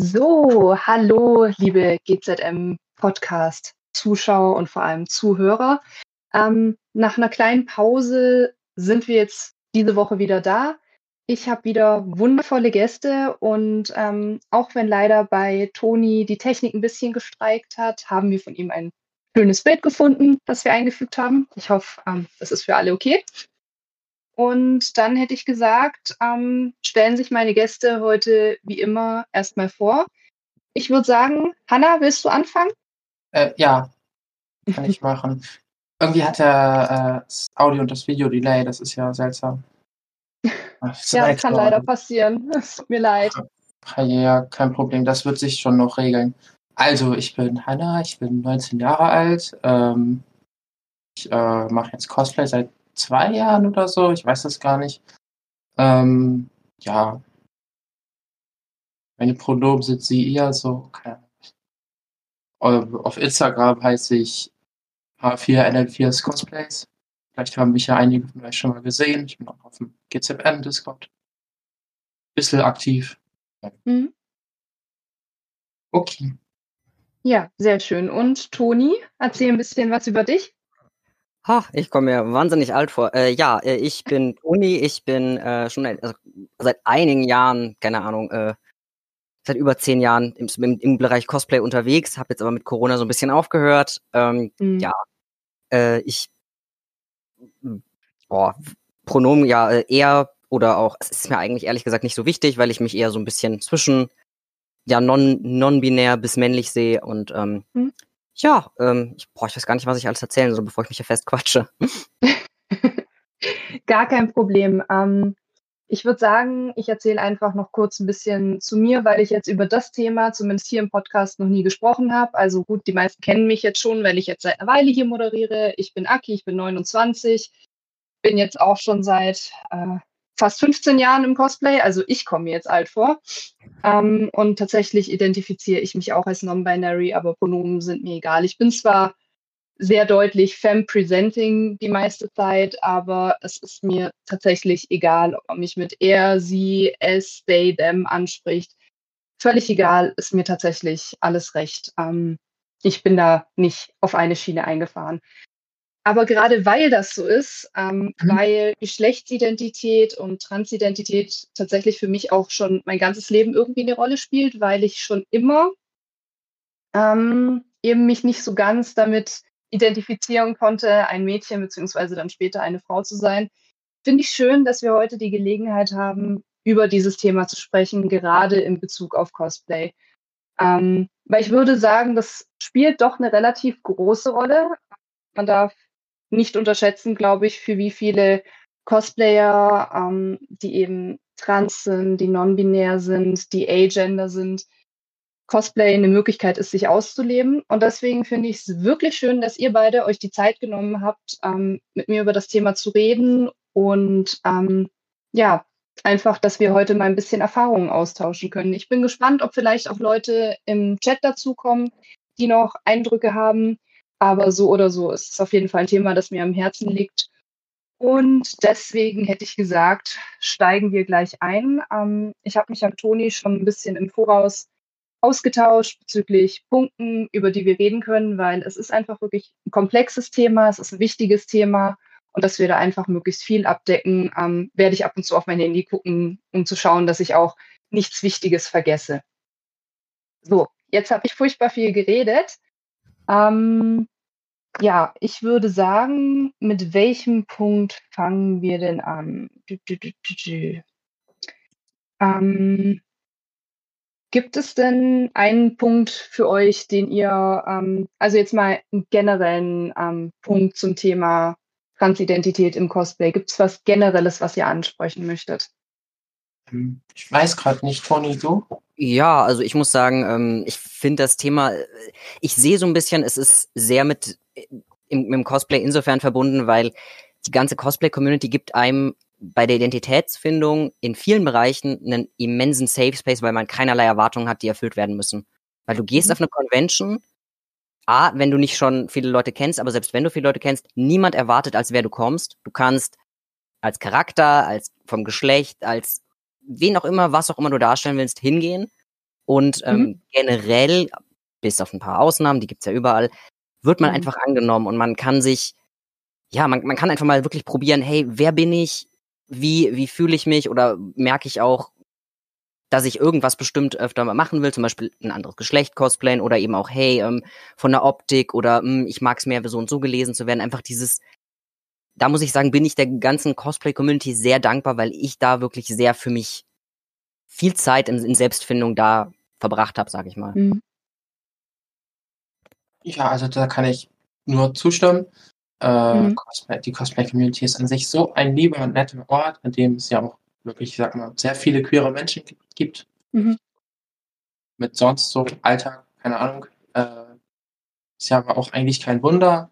So, hallo, liebe GZM-Podcast-Zuschauer und vor allem Zuhörer. Ähm, nach einer kleinen Pause sind wir jetzt diese Woche wieder da. Ich habe wieder wundervolle Gäste und ähm, auch wenn leider bei Toni die Technik ein bisschen gestreikt hat, haben wir von ihm ein schönes Bild gefunden, das wir eingefügt haben. Ich hoffe, ähm, das ist für alle okay. Und dann hätte ich gesagt, ähm, stellen sich meine Gäste heute wie immer erstmal vor. Ich würde sagen, Hanna, willst du anfangen? Äh, ja, kann ich machen. Irgendwie hat er äh, das Audio und das Video Delay, das ist ja seltsam. Das ja, das kann leider passieren. Es tut mir leid. Ja, kein Problem, das wird sich schon noch regeln. Also, ich bin Hanna, ich bin 19 Jahre alt. Ähm, ich äh, mache jetzt Cosplay seit zwei Jahren oder so, ich weiß das gar nicht. Ähm, ja. Meine Pronomen sind sie eher so, okay. Auf Instagram heiße ich H4NL4 Cosplays. Vielleicht haben mich ja einige von euch schon mal gesehen. Ich bin auch auf dem GZM Discord. Bisschen aktiv. Mhm. Okay. Ja, sehr schön. Und Toni, erzähl ein bisschen was über dich. Ha, ich komme mir wahnsinnig alt vor. Äh, ja, äh, ich bin Toni, ich bin äh, schon also seit einigen Jahren, keine Ahnung, äh, seit über zehn Jahren im, im, im Bereich Cosplay unterwegs, habe jetzt aber mit Corona so ein bisschen aufgehört. Ähm, mhm. Ja, äh, ich, boah, Pronomen ja äh, eher oder auch, es ist mir eigentlich ehrlich gesagt nicht so wichtig, weil ich mich eher so ein bisschen zwischen ja non non-binär bis männlich sehe und ähm, mhm. Ja, ähm, ich, boah, ich weiß gar nicht, was ich alles erzählen soll, bevor ich mich hier festquatsche. gar kein Problem. Ähm, ich würde sagen, ich erzähle einfach noch kurz ein bisschen zu mir, weil ich jetzt über das Thema, zumindest hier im Podcast, noch nie gesprochen habe. Also gut, die meisten kennen mich jetzt schon, weil ich jetzt seit einer Weile hier moderiere. Ich bin Aki, ich bin 29, bin jetzt auch schon seit äh, fast 15 Jahren im Cosplay, also ich komme mir jetzt alt vor. Ähm, und tatsächlich identifiziere ich mich auch als non-binary, aber Pronomen sind mir egal. Ich bin zwar sehr deutlich femme-presenting die meiste Zeit, aber es ist mir tatsächlich egal, ob man mich mit er, sie, es, they, them anspricht. Völlig egal, ist mir tatsächlich alles recht. Ähm, ich bin da nicht auf eine Schiene eingefahren. Aber gerade weil das so ist, ähm, mhm. weil Geschlechtsidentität und Transidentität tatsächlich für mich auch schon mein ganzes Leben irgendwie eine Rolle spielt, weil ich schon immer ähm, eben mich nicht so ganz damit identifizieren konnte, ein Mädchen beziehungsweise dann später eine Frau zu sein, finde ich schön, dass wir heute die Gelegenheit haben, über dieses Thema zu sprechen, gerade in Bezug auf Cosplay. Ähm, weil ich würde sagen, das spielt doch eine relativ große Rolle. Man darf nicht unterschätzen, glaube ich, für wie viele Cosplayer, ähm, die eben trans sind, die non-binär sind, die agender sind, Cosplay eine Möglichkeit ist, sich auszuleben. Und deswegen finde ich es wirklich schön, dass ihr beide euch die Zeit genommen habt, ähm, mit mir über das Thema zu reden und ähm, ja, einfach, dass wir heute mal ein bisschen Erfahrungen austauschen können. Ich bin gespannt, ob vielleicht auch Leute im Chat dazukommen, die noch Eindrücke haben. Aber so oder so ist es auf jeden Fall ein Thema, das mir am Herzen liegt. Und deswegen hätte ich gesagt, steigen wir gleich ein. Ähm, ich habe mich an Toni schon ein bisschen im Voraus ausgetauscht bezüglich Punkten, über die wir reden können, weil es ist einfach wirklich ein komplexes Thema, es ist ein wichtiges Thema und dass wir da einfach möglichst viel abdecken, ähm, werde ich ab und zu auf mein Handy gucken, um zu schauen, dass ich auch nichts Wichtiges vergesse. So, jetzt habe ich furchtbar viel geredet. Ähm, ja, ich würde sagen, mit welchem Punkt fangen wir denn an? Dü, dü, dü, ähm, gibt es denn einen Punkt für euch, den ihr, ähm, also jetzt mal einen generellen ähm, Punkt zum Thema Transidentität im Cosplay? Gibt es was Generelles, was ihr ansprechen möchtet? Ich weiß gerade nicht, Toni, du? Ja, also ich muss sagen, ähm, ich finde das Thema, ich sehe so ein bisschen, es ist sehr mit äh, im, im Cosplay insofern verbunden, weil die ganze Cosplay-Community gibt einem bei der Identitätsfindung in vielen Bereichen einen immensen Safe Space, weil man keinerlei Erwartungen hat, die erfüllt werden müssen. Weil du gehst mhm. auf eine Convention, A, wenn du nicht schon viele Leute kennst, aber selbst wenn du viele Leute kennst, niemand erwartet, als wer du kommst. Du kannst als Charakter, als vom Geschlecht, als wen auch immer, was auch immer du darstellen willst, hingehen. Und ähm, mhm. generell, bis auf ein paar Ausnahmen, die gibt's ja überall, wird man mhm. einfach angenommen und man kann sich, ja, man, man kann einfach mal wirklich probieren, hey, wer bin ich? Wie, wie fühle ich mich? Oder merke ich auch, dass ich irgendwas bestimmt öfter mal machen will, zum Beispiel ein anderes Geschlecht cosplayen oder eben auch, hey, ähm, von der Optik oder hm, ich mag es mehr, so und so gelesen zu werden. Einfach dieses, da muss ich sagen, bin ich der ganzen Cosplay-Community sehr dankbar, weil ich da wirklich sehr für mich viel Zeit in, in Selbstfindung da verbracht habe, sag ich mal. Mhm. Ja, also da kann ich nur zustimmen. Äh, mhm. Cosplay, die Cosplay-Community ist an sich so ein lieber und netter Ort, in dem es ja auch wirklich, ich sag mal, sehr viele queere Menschen gibt. Mhm. Mit sonst so Alltag, keine Ahnung. Äh, ist ja aber auch eigentlich kein Wunder,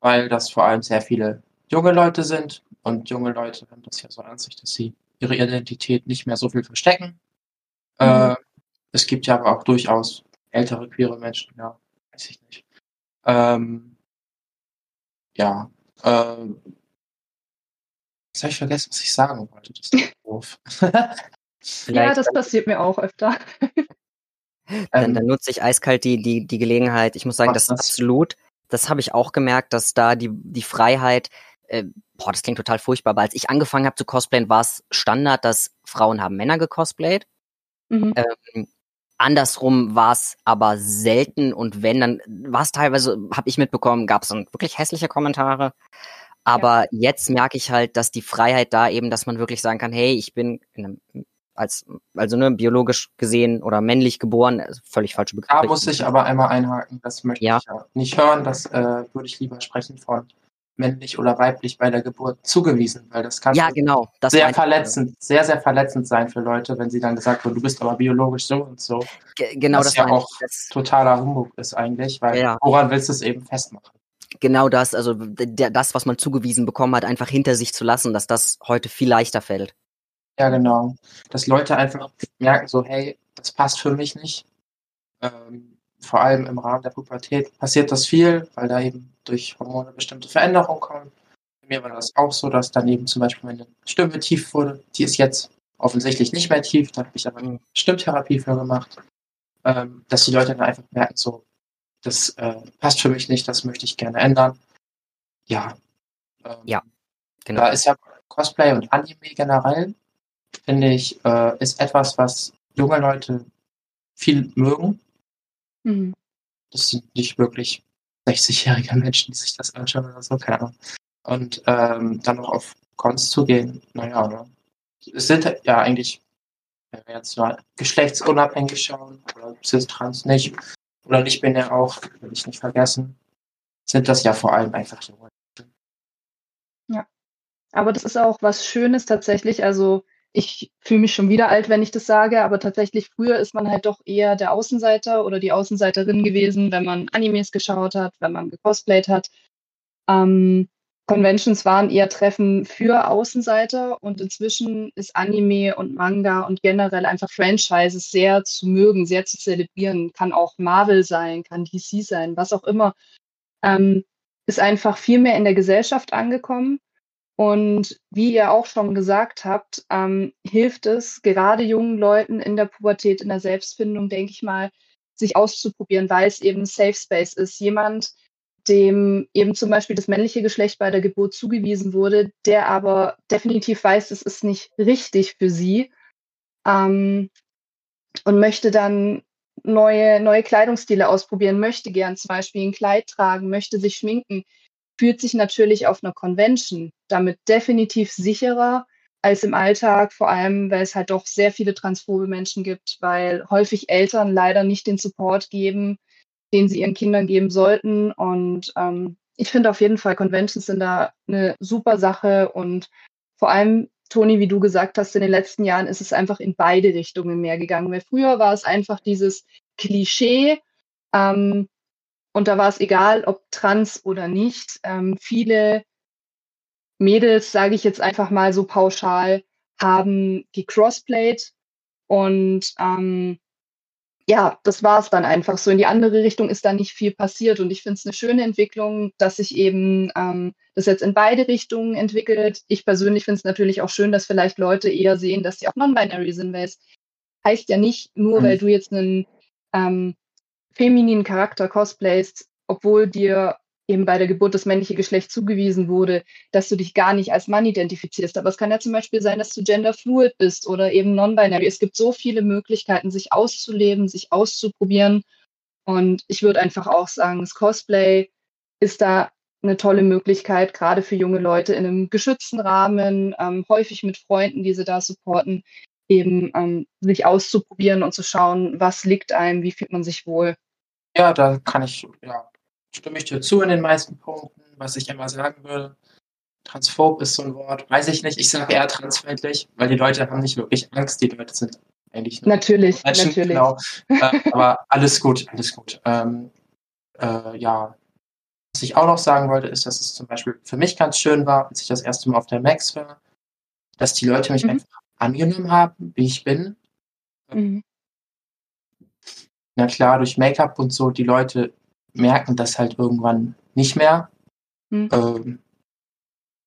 weil das vor allem sehr viele junge Leute sind und junge Leute haben das ja so an sich, dass sie ihre Identität nicht mehr so viel verstecken. Mhm. Äh, es gibt ja aber auch durchaus ältere queere Menschen, ja, weiß ich nicht. Ähm, ja, ähm, Jetzt habe ich vergessen, was ich sagen wollte. Das ist doof. ja, das passiert mir auch öfter. dann, dann, ähm. nutze ich eiskalt die, die, die Gelegenheit. Ich muss sagen, das ist absolut, das habe ich auch gemerkt, dass da die, die Freiheit, äh, boah, das klingt total furchtbar, aber als ich angefangen habe zu cosplayen, war es Standard, dass Frauen haben Männer gecosplayt. Mhm. Ähm, andersrum war es aber selten und wenn, dann war es teilweise, habe ich mitbekommen, gab es dann wirklich hässliche Kommentare. Aber ja. jetzt merke ich halt, dass die Freiheit da eben, dass man wirklich sagen kann, hey, ich bin einem, als also ne, biologisch gesehen oder männlich geboren, also völlig falsche Begriffe. Da muss ich aber einmal einhaken, das möchte ja. ich ja nicht hören, das äh, würde ich lieber sprechen von männlich oder weiblich bei der Geburt zugewiesen, weil das kann ja, genau, das sehr verletzend, sehr, sehr verletzend sein für Leute, wenn sie dann gesagt wird, du bist aber biologisch so und so. G genau, das, ja auch das totaler Humbug ist eigentlich, weil ja. woran willst du es eben festmachen? genau das, also das, was man zugewiesen bekommen hat, einfach hinter sich zu lassen, dass das heute viel leichter fällt. Ja, genau. Dass Leute einfach merken, so, hey, das passt für mich nicht. Ähm, vor allem im Rahmen der Pubertät passiert das viel, weil da eben durch Hormone bestimmte Veränderungen kommen. Bei mir war das auch so, dass dann eben zum Beispiel meine Stimme tief wurde. Die ist jetzt offensichtlich nicht mehr tief, da habe ich aber eine Stimmtherapie für gemacht. Ähm, dass die Leute dann einfach merken, so, das äh, passt für mich nicht, das möchte ich gerne ändern. Ja. Ähm, ja, genau. Da ist ja Cosplay und Anime generell, finde ich, äh, ist etwas, was junge Leute viel mögen. Mhm. Das sind nicht wirklich 60-jährige Menschen, die sich das anschauen oder so, keine Ahnung. Und ähm, dann noch auf Cons zu gehen, naja, ne? es sind ja eigentlich, wenn wir jetzt mal geschlechtsunabhängig schauen, oder cis trans nicht, oder nicht bin ja auch, will ich nicht vergessen, sind das ja vor allem einfach junge. Ja. Aber das ist auch was Schönes tatsächlich. Also ich fühle mich schon wieder alt, wenn ich das sage, aber tatsächlich früher ist man halt doch eher der Außenseiter oder die Außenseiterin gewesen, wenn man Animes geschaut hat, wenn man gecosplayt hat. Ähm, Conventions waren eher Treffen für Außenseiter und inzwischen ist Anime und Manga und generell einfach Franchises sehr zu mögen, sehr zu zelebrieren. Kann auch Marvel sein, kann DC sein, was auch immer. Ähm, ist einfach viel mehr in der Gesellschaft angekommen. Und wie ihr auch schon gesagt habt, ähm, hilft es gerade jungen Leuten in der Pubertät, in der Selbstfindung, denke ich mal, sich auszuprobieren, weil es eben Safe Space ist. Jemand, dem eben zum Beispiel das männliche Geschlecht bei der Geburt zugewiesen wurde, der aber definitiv weiß, es ist nicht richtig für sie ähm, und möchte dann neue, neue Kleidungsstile ausprobieren, möchte gern zum Beispiel ein Kleid tragen, möchte sich schminken, fühlt sich natürlich auf einer Convention damit definitiv sicherer als im Alltag, vor allem weil es halt doch sehr viele transphobe Menschen gibt, weil häufig Eltern leider nicht den Support geben, den sie ihren Kindern geben sollten. Und ähm, ich finde auf jeden Fall, Conventions sind da eine super Sache. Und vor allem, Toni, wie du gesagt hast, in den letzten Jahren ist es einfach in beide Richtungen mehr gegangen. Weil früher war es einfach dieses Klischee. Ähm, und da war es egal, ob trans oder nicht. Ähm, viele Mädels, sage ich jetzt einfach mal so pauschal, haben gecrossplayed und ähm, ja, das war es dann einfach so. In die andere Richtung ist da nicht viel passiert. Und ich finde es eine schöne Entwicklung, dass sich eben ähm, das jetzt in beide Richtungen entwickelt. Ich persönlich finde es natürlich auch schön, dass vielleicht Leute eher sehen, dass sie auch non-binary sind, weil es heißt ja nicht, nur Mhm. weil du jetzt einen ähm, femininen Charakter cosplayst, obwohl dir eben bei der Geburt das männliche Geschlecht zugewiesen wurde, dass du dich gar nicht als Mann identifizierst. Aber es kann ja zum Beispiel sein, dass du genderfluid bist oder eben non-binary. Es gibt so viele Möglichkeiten, sich auszuleben, sich auszuprobieren. Und ich würde einfach auch sagen, das Cosplay ist da eine tolle Möglichkeit, gerade für junge Leute in einem geschützten Rahmen, ähm, häufig mit Freunden, die sie da supporten, eben ähm, sich auszuprobieren und zu schauen, was liegt einem, wie fühlt man sich wohl. Ja, da kann ich, ja, stimme ich dir zu in den meisten Punkten. Was ich immer sagen würde, transphob ist so ein Wort, weiß ich nicht. Ich sage eher transfeindlich, weil die Leute haben nicht wirklich Angst. Die Leute sind eigentlich Natürlich, Menschen, natürlich. genau. äh, aber alles gut, alles gut. Ähm, äh, ja, was ich auch noch sagen wollte, ist, dass es zum Beispiel für mich ganz schön war, als ich das erste Mal auf der Max war, dass die Leute mich Mhm. einfach angenommen haben, wie ich bin. Mhm. Na klar, durch Make-up und so, die Leute merken das halt irgendwann nicht mehr. Mhm. Ähm,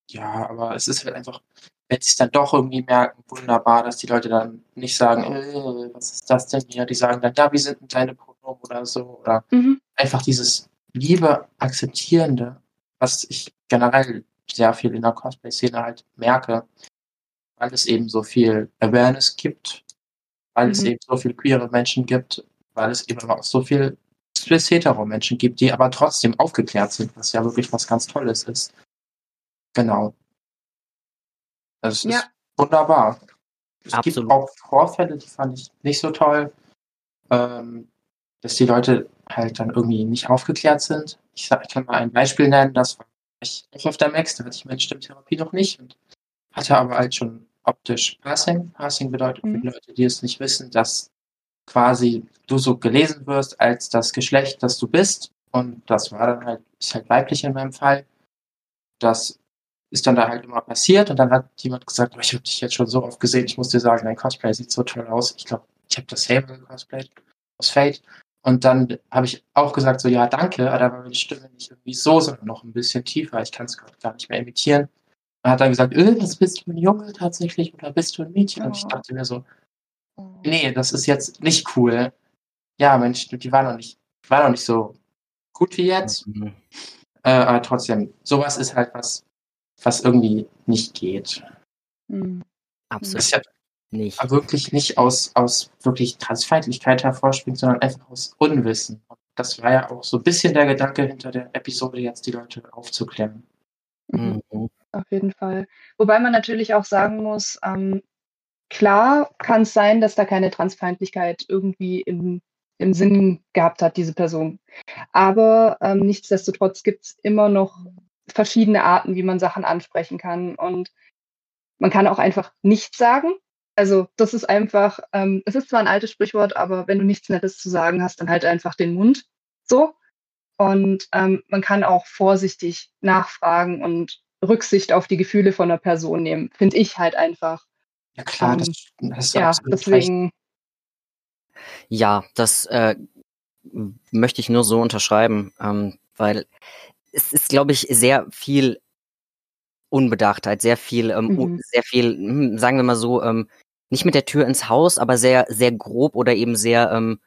ja, aber es ist halt einfach, wenn sie es dann doch irgendwie merken, wunderbar, dass die Leute dann nicht sagen, äh, was ist das denn hier? Die sagen dann, ja, wie sind denn deine Pronomen oder so? Oder Mhm. einfach dieses liebe, akzeptierende, was ich generell sehr viel in der Cosplay-Szene halt merke, weil es eben so viel Awareness gibt, weil es Mhm. eben so viele queere Menschen gibt, weil es eben auch so viel cis-hetero-Menschen gibt, die aber trotzdem aufgeklärt sind, was ja wirklich was ganz Tolles ist. Genau. Das Ja. ist wunderbar. Es gibt Absolut. auch Vorfälle, die fand ich nicht so toll, ähm, dass die Leute halt dann irgendwie nicht aufgeklärt sind. Ich, sag, ich kann mal ein Beispiel nennen, das war ich auch auf der Max, da hatte ich meine Stimmtherapie noch nicht und hatte aber halt schon optisch Passing. Passing bedeutet für Mhm. die Leute, die es nicht wissen, dass quasi du so gelesen wirst als das Geschlecht, das du bist. Und das war dann halt, ist halt weiblich in meinem Fall. Das ist dann da halt immer passiert und dann hat jemand gesagt, oh, ich habe dich jetzt schon so oft gesehen, ich muss dir sagen, dein Cosplay sieht so toll aus. Ich glaube, ich habe das Sable gecosplayt aus Fate. Und dann habe ich auch gesagt, so, ja, danke, aber da war meine Stimme nicht irgendwie so, sondern noch ein bisschen tiefer. Ich kann es gar nicht mehr imitieren. Er hat dann gesagt, äh, was bist du ein Junge tatsächlich oder bist du ein Mädchen? Und ich dachte mir so, nee, das ist jetzt nicht cool. Ja, Mensch, die war noch nicht, war noch nicht so gut wie jetzt. Mhm. Äh, aber trotzdem, sowas ist halt was, was irgendwie nicht geht. Mhm. Das Absolut ja nicht. wirklich nicht aus, aus wirklich Transfeindlichkeit hervorspringt, sondern einfach aus Unwissen. Und das war ja auch so ein bisschen der Gedanke hinter der Episode, jetzt die Leute aufzuklären. Mhm. Mhm. Auf jeden Fall. Wobei man natürlich auch sagen muss, ähm, klar kann es sein, dass da keine Transfeindlichkeit irgendwie im, im Sinn gehabt hat, diese Person. Aber ähm, nichtsdestotrotz gibt es immer noch verschiedene Arten, wie man Sachen ansprechen kann. Und man kann auch einfach nichts sagen. Also das ist einfach, ähm, es ist zwar ein altes Sprichwort, aber wenn du nichts Nettes zu sagen hast, dann halt einfach den Mund. So. Und ähm, man kann auch vorsichtig nachfragen und Rücksicht auf die Gefühle von einer Person nehmen. Finde ich halt einfach. Ja klar, Ähm, das, das ist Ja, absolut recht. deswegen. Ja, das äh, möchte ich nur so unterschreiben, ähm, weil es ist, glaube ich, sehr viel Unbedachtheit, sehr viel, ähm, Mhm. sehr viel, hm, sagen wir mal so, ähm, nicht mit der Tür ins Haus, aber sehr, sehr grob oder eben sehr ähm,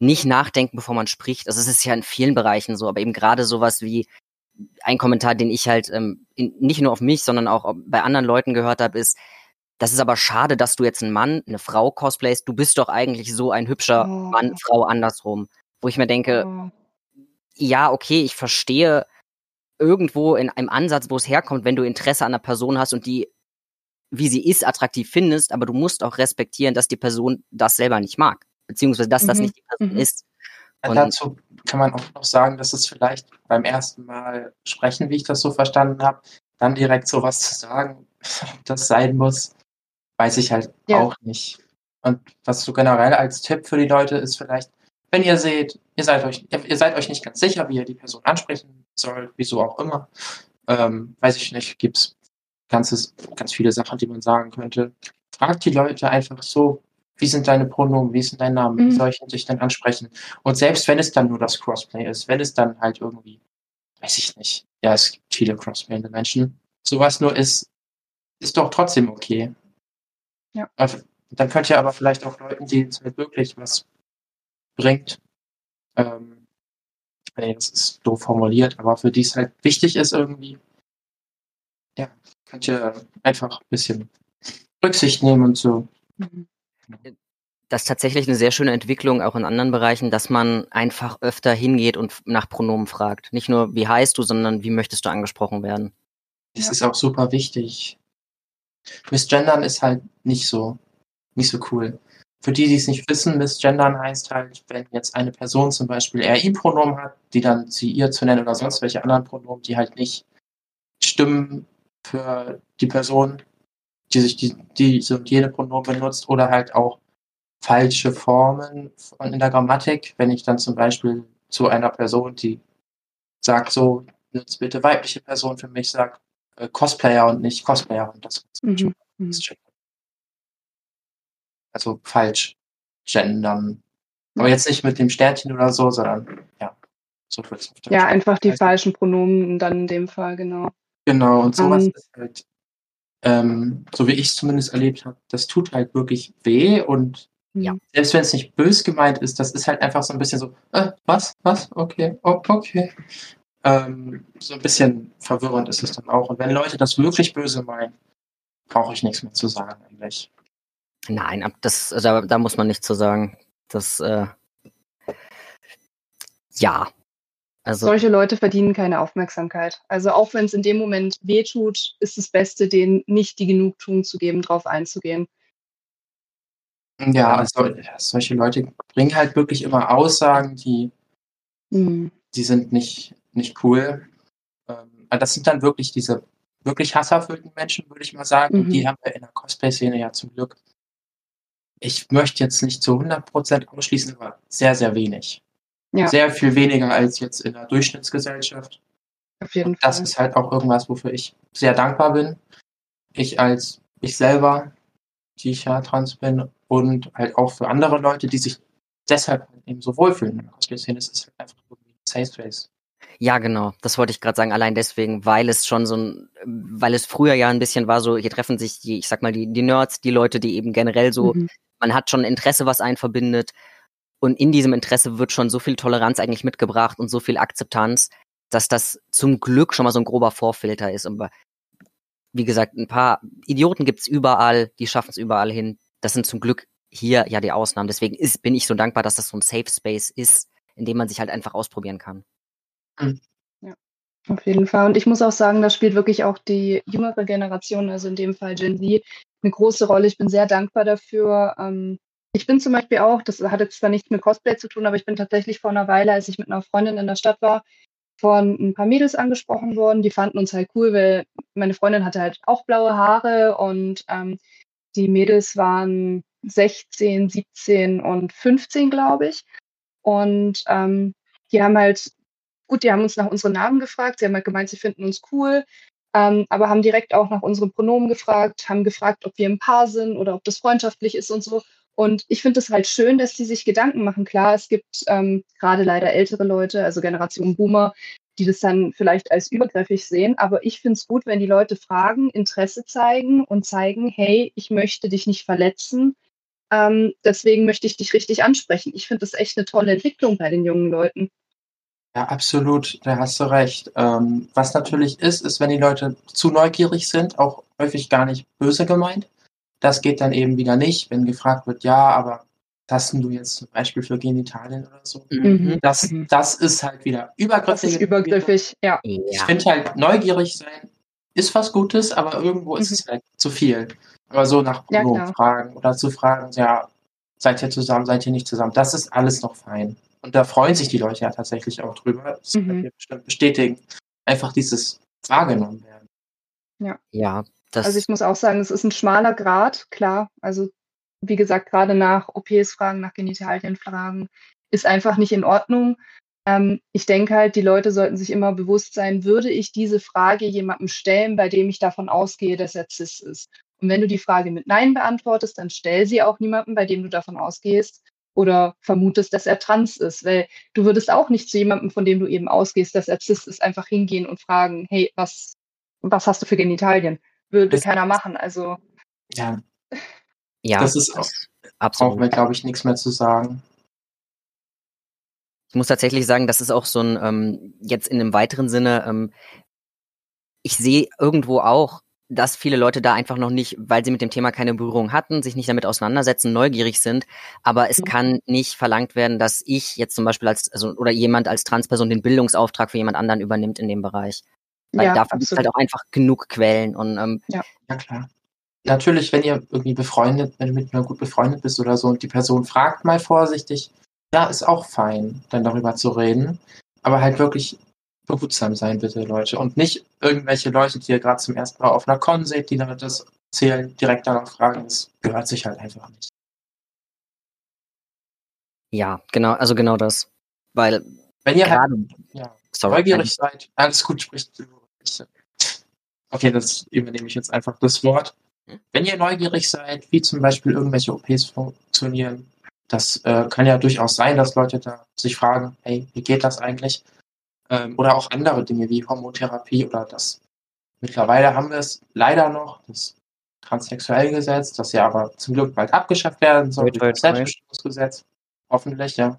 nicht nachdenken, bevor man spricht. Also es ist ja in vielen Bereichen so, aber eben gerade sowas wie ein Kommentar, den ich halt ähm, in, nicht nur auf mich, sondern auch bei anderen Leuten gehört habe, ist, das ist aber schade, dass du jetzt einen Mann, eine Frau cosplayst. Du bist doch eigentlich so ein hübscher Oh. Mann, Frau andersrum. Wo ich mir denke, Oh, ja, okay, ich verstehe irgendwo in einem Ansatz, wo es herkommt, wenn du Interesse an einer Person hast und die, wie sie ist, attraktiv findest, aber du musst auch respektieren, dass die Person das selber nicht mag. Beziehungsweise, dass das Mhm, nicht die Person mhm. ist. Ja, Und- dazu kann man auch noch sagen, dass es vielleicht beim ersten Mal sprechen, wie ich das so verstanden habe, dann direkt sowas zu sagen, ob das sein muss, weiß ich halt Ja. auch nicht. Und was so generell als Tipp für die Leute ist vielleicht, wenn ihr seht, ihr seid euch, ihr seid euch nicht ganz sicher, wie ihr die Person ansprechen sollt, wieso auch immer, ähm, weiß ich nicht, gibt's ganzes, ganz viele Sachen, die man sagen könnte. Fragt die Leute einfach so, wie sind deine Pronomen, wie ist dein Name, wie Mhm. soll ich dich denn ansprechen? Und selbst wenn es dann nur das Crossplay ist, wenn es dann halt irgendwie, weiß ich nicht, ja, es gibt viele crossplayende Menschen, sowas nur ist, ist doch trotzdem okay. Ja. Also, dann könnt ihr aber vielleicht auch Leuten, die es halt wirklich was bringt, ähm, nee, das ist doof formuliert, aber für die es halt wichtig ist irgendwie, ja, könnt ihr einfach ein bisschen Rücksicht nehmen und so. Mhm. Das ist tatsächlich eine sehr schöne Entwicklung auch in anderen Bereichen, dass man einfach öfter hingeht und nach Pronomen fragt. Nicht nur, wie heißt du, sondern wie möchtest du angesprochen werden. Das ja. ist auch super wichtig. Misgendern ist halt nicht so, nicht so cool. Für die, die es nicht wissen, Misgendern heißt halt, wenn jetzt eine Person zum Beispiel er-i-Pronomen hat, die dann sie ihr zu nennen oder sonst welche anderen Pronomen, die halt nicht stimmen für die Person, die sich die, diese und jene Pronomen benutzt oder halt auch falsche Formen in der Grammatik. Wenn ich dann zum Beispiel zu einer Person, die sagt so, nutzt bitte weibliche Person für mich, sagt äh, Cosplayer und nicht Cosplayer und das mhm. ist mhm. also falsch gendern. Aber jetzt nicht mit dem Sternchen oder so, sondern ja, so Ja, einfach die falschen Pronomen dann in dem Fall, genau. Genau, und sowas um, ähm. ist halt, ähm, so wie ich es zumindest erlebt habe, das tut halt wirklich weh und ja. selbst wenn es nicht bös gemeint ist, das ist halt einfach so ein bisschen so, äh, was, was, okay, oh, okay. Ähm, so ein bisschen verwirrend ist es dann auch. Und wenn Leute das wirklich böse meinen, brauche ich nichts mehr zu sagen eigentlich. Nein, das, da, da muss man nichts zu sagen. Das, äh, ja, also, Solche Leute verdienen keine Aufmerksamkeit. Also auch wenn es in dem Moment wehtut, ist das Beste, denen nicht die Genugtuung zu geben, darauf einzugehen. Ja, also solche Leute bringen halt wirklich immer Aussagen, die, mhm. die sind nicht, nicht cool. Ähm, das sind dann wirklich diese wirklich hasserfüllten Menschen, würde ich mal sagen. Mhm. Die haben wir in der Cosplay-Szene ja zum Glück. Ich möchte jetzt nicht zu 100% ausschließen, aber sehr, sehr wenig. Ja. Sehr viel weniger als jetzt in der Durchschnittsgesellschaft. Auf jeden und das Fall. ist halt auch irgendwas, wofür ich sehr dankbar bin. Ich als ich selber, die ich ja trans bin, und halt auch für andere Leute, die sich deshalb halt eben so wohlfühlen in der Cosplay-Szene. Es ist halt einfach irgendwie ein Safe Space. Ja, genau. Das wollte ich gerade sagen. Allein deswegen, weil es schon so ein, weil es früher ja ein bisschen war, so hier treffen sich die, ich sag mal, die, die Nerds, die Leute, die eben generell so, mhm. man hat schon Interesse, was einen verbindet. Und in diesem Interesse wird schon so viel Toleranz eigentlich mitgebracht und so viel Akzeptanz, dass das zum Glück schon mal so ein grober Vorfilter ist. Aber wie gesagt, ein paar Idioten gibt's überall, die schaffen es überall hin. Das sind zum Glück hier ja die Ausnahmen. Deswegen ist, bin ich so dankbar, dass das so ein Safe Space ist, in dem man sich halt einfach ausprobieren kann. Mhm. Ja, auf jeden Fall. Und ich muss auch sagen, da spielt wirklich auch die jüngere Generation, also in dem Fall Gen Z, eine große Rolle. Ich bin sehr dankbar dafür, ähm, ich bin zum Beispiel auch, das hat jetzt zwar nichts mit Cosplay zu tun, aber ich bin tatsächlich vor einer Weile, als ich mit einer Freundin in der Stadt war, von ein paar Mädels angesprochen worden. Die fanden uns halt cool, weil meine Freundin hatte halt auch blaue Haare und ähm, die Mädels waren 16, 17 und 15, glaube ich. Und ähm, die haben halt, gut, die haben uns nach unseren Namen gefragt. Sie haben halt gemeint, sie finden uns cool, ähm, aber haben direkt auch nach unseren Pronomen gefragt, haben gefragt, ob wir ein Paar sind oder ob das freundschaftlich ist und so. Und ich finde es halt schön, dass die sich Gedanken machen. Klar, es gibt ähm, gerade leider ältere Leute, also Generation Boomer, die das dann vielleicht als übergriffig sehen. Aber ich finde es gut, wenn die Leute fragen, Interesse zeigen und zeigen, hey, ich möchte dich nicht verletzen. Ähm, deswegen möchte ich dich richtig ansprechen. Ich finde das echt eine tolle Entwicklung bei den jungen Leuten. Ja, absolut, da hast du recht. Ähm, was natürlich ist, ist, wenn die Leute zu neugierig sind, auch häufig gar nicht böse gemeint. Das geht dann eben wieder nicht, wenn gefragt wird, ja, aber hast du jetzt zum Beispiel für Genitalien oder so? Mhm. Das, mhm. das ist halt wieder übergriffig. Das ist übergriffig, ja. Ich finde halt, neugierig sein ist was Gutes, aber irgendwo ist mhm. es halt zu viel. Aber so nach ja, fragen oder zu fragen, ja, seid ihr zusammen, seid ihr nicht zusammen, das ist alles noch fein. Und da freuen sich die Leute ja tatsächlich auch drüber. Das mhm. kann ich bestimmt bestätigen. Einfach dieses wahrgenommen werden. Ja. Ja, das also ich muss auch sagen, es ist ein schmaler Grad, klar. Also wie gesagt, gerade nach OPs fragen, nach Genitalien fragen, ist einfach nicht in Ordnung. Ähm, ich denke halt, die Leute sollten sich immer bewusst sein, würde ich diese Frage jemandem stellen, bei dem ich davon ausgehe, dass er cis ist. Und wenn du die Frage mit Nein beantwortest, dann stell sie auch niemandem, bei dem du davon ausgehst oder vermutest, dass er trans ist. Weil du würdest auch nicht zu jemandem, von dem du eben ausgehst, dass er cis ist, einfach hingehen und fragen, hey, was, was hast du für Genitalien? würde das keiner machen. Also. Ja. Ja, das ist auch, absolut. Brauchen wir, glaube ich, nichts mehr zu sagen. Ich muss tatsächlich sagen, das ist auch so ein, ähm, jetzt in einem weiteren Sinne, ähm, ich sehe irgendwo auch, dass viele Leute da einfach noch nicht, weil sie mit dem Thema keine Berührung hatten, sich nicht damit auseinandersetzen, neugierig sind. Aber es mhm. kann nicht verlangt werden, dass ich jetzt zum Beispiel als, also, oder jemand als Transperson den Bildungsauftrag für jemand anderen übernimmt in dem Bereich. Weil ja, dafür gibt es halt auch einfach genug Quellen und, ähm, ja. ja, klar. Natürlich, wenn ihr irgendwie befreundet, wenn du mit mir gut befreundet bist oder so und die Person fragt mal vorsichtig, ja, ist auch fein, dann darüber zu reden. Aber halt wirklich behutsam sein, bitte, Leute. Und nicht irgendwelche Leute, die ihr gerade zum ersten Mal auf einer Con seht, die dann das erzählen, direkt danach fragen. Das gehört sich halt einfach nicht. Ja, genau, also genau das. Weil. Wenn ihr halt, ja, sorry, neugierig seid, alles gut, spricht. Okay, das übernehme ich jetzt einfach das Wort. Wenn ihr neugierig seid, wie zum Beispiel irgendwelche OPs funktionieren, das äh, kann ja durchaus sein, dass Leute da sich fragen, hey, wie geht das eigentlich? Ähm, oder auch andere Dinge wie Hormontherapie oder das. Mittlerweile haben wir es leider noch, das transsexuelle Gesetz, das ja aber zum Glück bald abgeschafft werden soll, das Selbstbestimmungsgesetz. Hoffentlich, ja.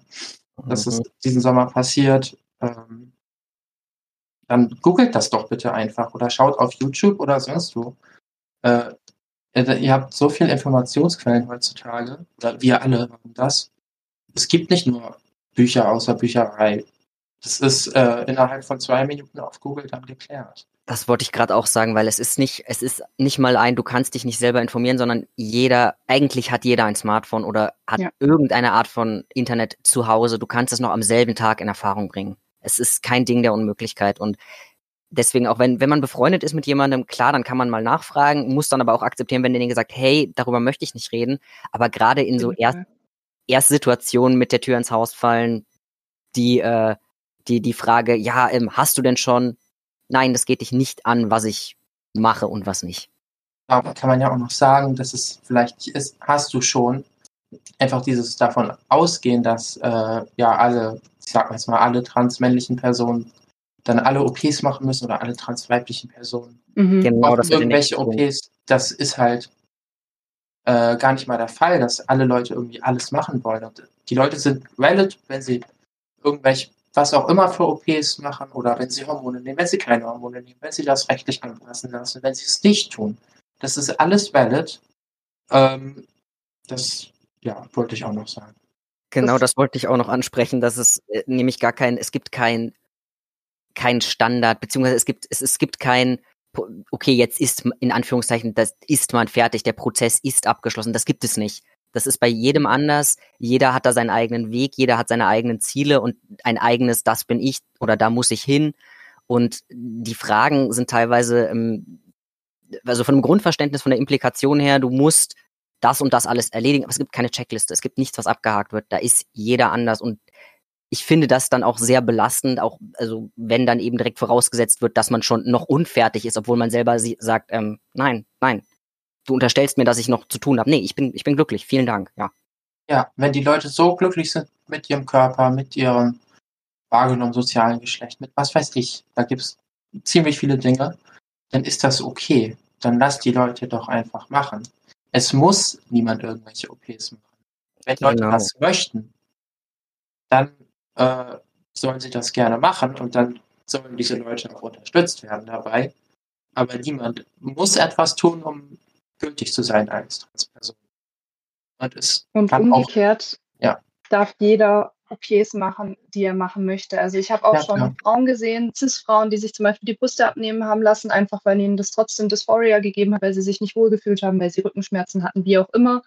Mhm. Dass es diesen Sommer passiert. Ähm, dann googelt das doch bitte einfach oder schaut auf YouTube oder sonst wo. Äh, ihr habt so viele Informationsquellen heutzutage, oder wir alle haben das. Es gibt nicht nur Bücher außer Bücherei. Das ist äh, innerhalb von zwei Minuten auf Google dann geklärt. Das wollte ich gerade auch sagen, weil es ist nicht, es ist nicht mal ein, du kannst dich nicht selber informieren, sondern jeder, eigentlich hat jeder ein Smartphone oder hat ja. irgendeine Art von Internet zu Hause. Du kannst es noch am selben Tag in Erfahrung bringen. Es ist kein Ding der Unmöglichkeit und deswegen auch wenn, wenn man befreundet ist mit jemandem, klar, dann kann man mal nachfragen, muss dann aber auch akzeptieren, wenn derjenige sagt, hey, darüber möchte ich nicht reden. Aber gerade in so Erst, Erstsituationen mit der Tür ins Haus fallen, die, äh, die, die Frage, ja, ähm, hast du denn schon? Nein, das geht dich nicht an, was ich mache und was nicht. Aber kann man ja auch noch sagen, dass es vielleicht ist, hast du schon einfach dieses davon ausgehen, dass äh, ja alle, ich sag mal jetzt mal, alle transmännlichen Personen dann alle OPs machen müssen oder alle transweiblichen Personen. Mhm. Genau, das irgendwelche OPs, das ist halt äh, gar nicht mal der Fall, dass alle Leute irgendwie alles machen wollen. Und die Leute sind valid, wenn sie irgendwelche was auch immer für OPs machen oder wenn sie Hormone nehmen, wenn sie keine Hormone nehmen, wenn sie das rechtlich anpassen lassen, wenn sie es nicht tun. Das ist alles valid. Ähm, das, ja, wollte ich auch noch sagen. Genau, das wollte ich auch noch ansprechen, dass es äh, nämlich gar kein, es gibt kein, kein Standard, beziehungsweise es gibt, es, es gibt kein, okay, jetzt ist in Anführungszeichen, das ist man fertig, der Prozess ist abgeschlossen, das gibt es nicht. Das ist bei jedem anders. Jeder hat da seinen eigenen Weg, jeder hat seine eigenen Ziele und ein eigenes, das bin ich oder da muss ich hin. Und die Fragen sind teilweise, ähm, also von dem Grundverständnis, von der Implikation her, du musst das und das alles erledigen, aber es gibt keine Checkliste, es gibt nichts, was abgehakt wird. Da ist jeder anders und ich finde das dann auch sehr belastend, auch also wenn dann eben direkt vorausgesetzt wird, dass man schon noch unfertig ist, obwohl man selber sagt, ähm, nein, nein, du unterstellst mir, dass ich noch zu tun habe. Nee, ich bin, ich bin glücklich. Vielen Dank. Ja. Ja, wenn die Leute so glücklich sind mit ihrem Körper, mit ihrem wahrgenommenen sozialen Geschlecht, mit was weiß ich, da gibt es ziemlich viele Dinge, dann ist das okay. Dann lass die Leute doch einfach machen. Es muss niemand irgendwelche OPs machen. Wenn genau. Leute das möchten, dann äh, sollen sie das gerne machen und dann sollen diese Leute auch unterstützt werden dabei. Aber niemand muss etwas tun, um gültig zu sein als Transperson. Und, es und umgekehrt auch, ja. darf jeder OPs machen, die er machen möchte. Also ich habe auch ja, schon klar. Frauen gesehen, Cis-Frauen, die sich zum Beispiel die Brüste abnehmen haben lassen, einfach weil ihnen das trotzdem Dysphoria gegeben hat, weil sie sich nicht wohlgefühlt haben, weil sie Rückenschmerzen hatten, wie auch immer.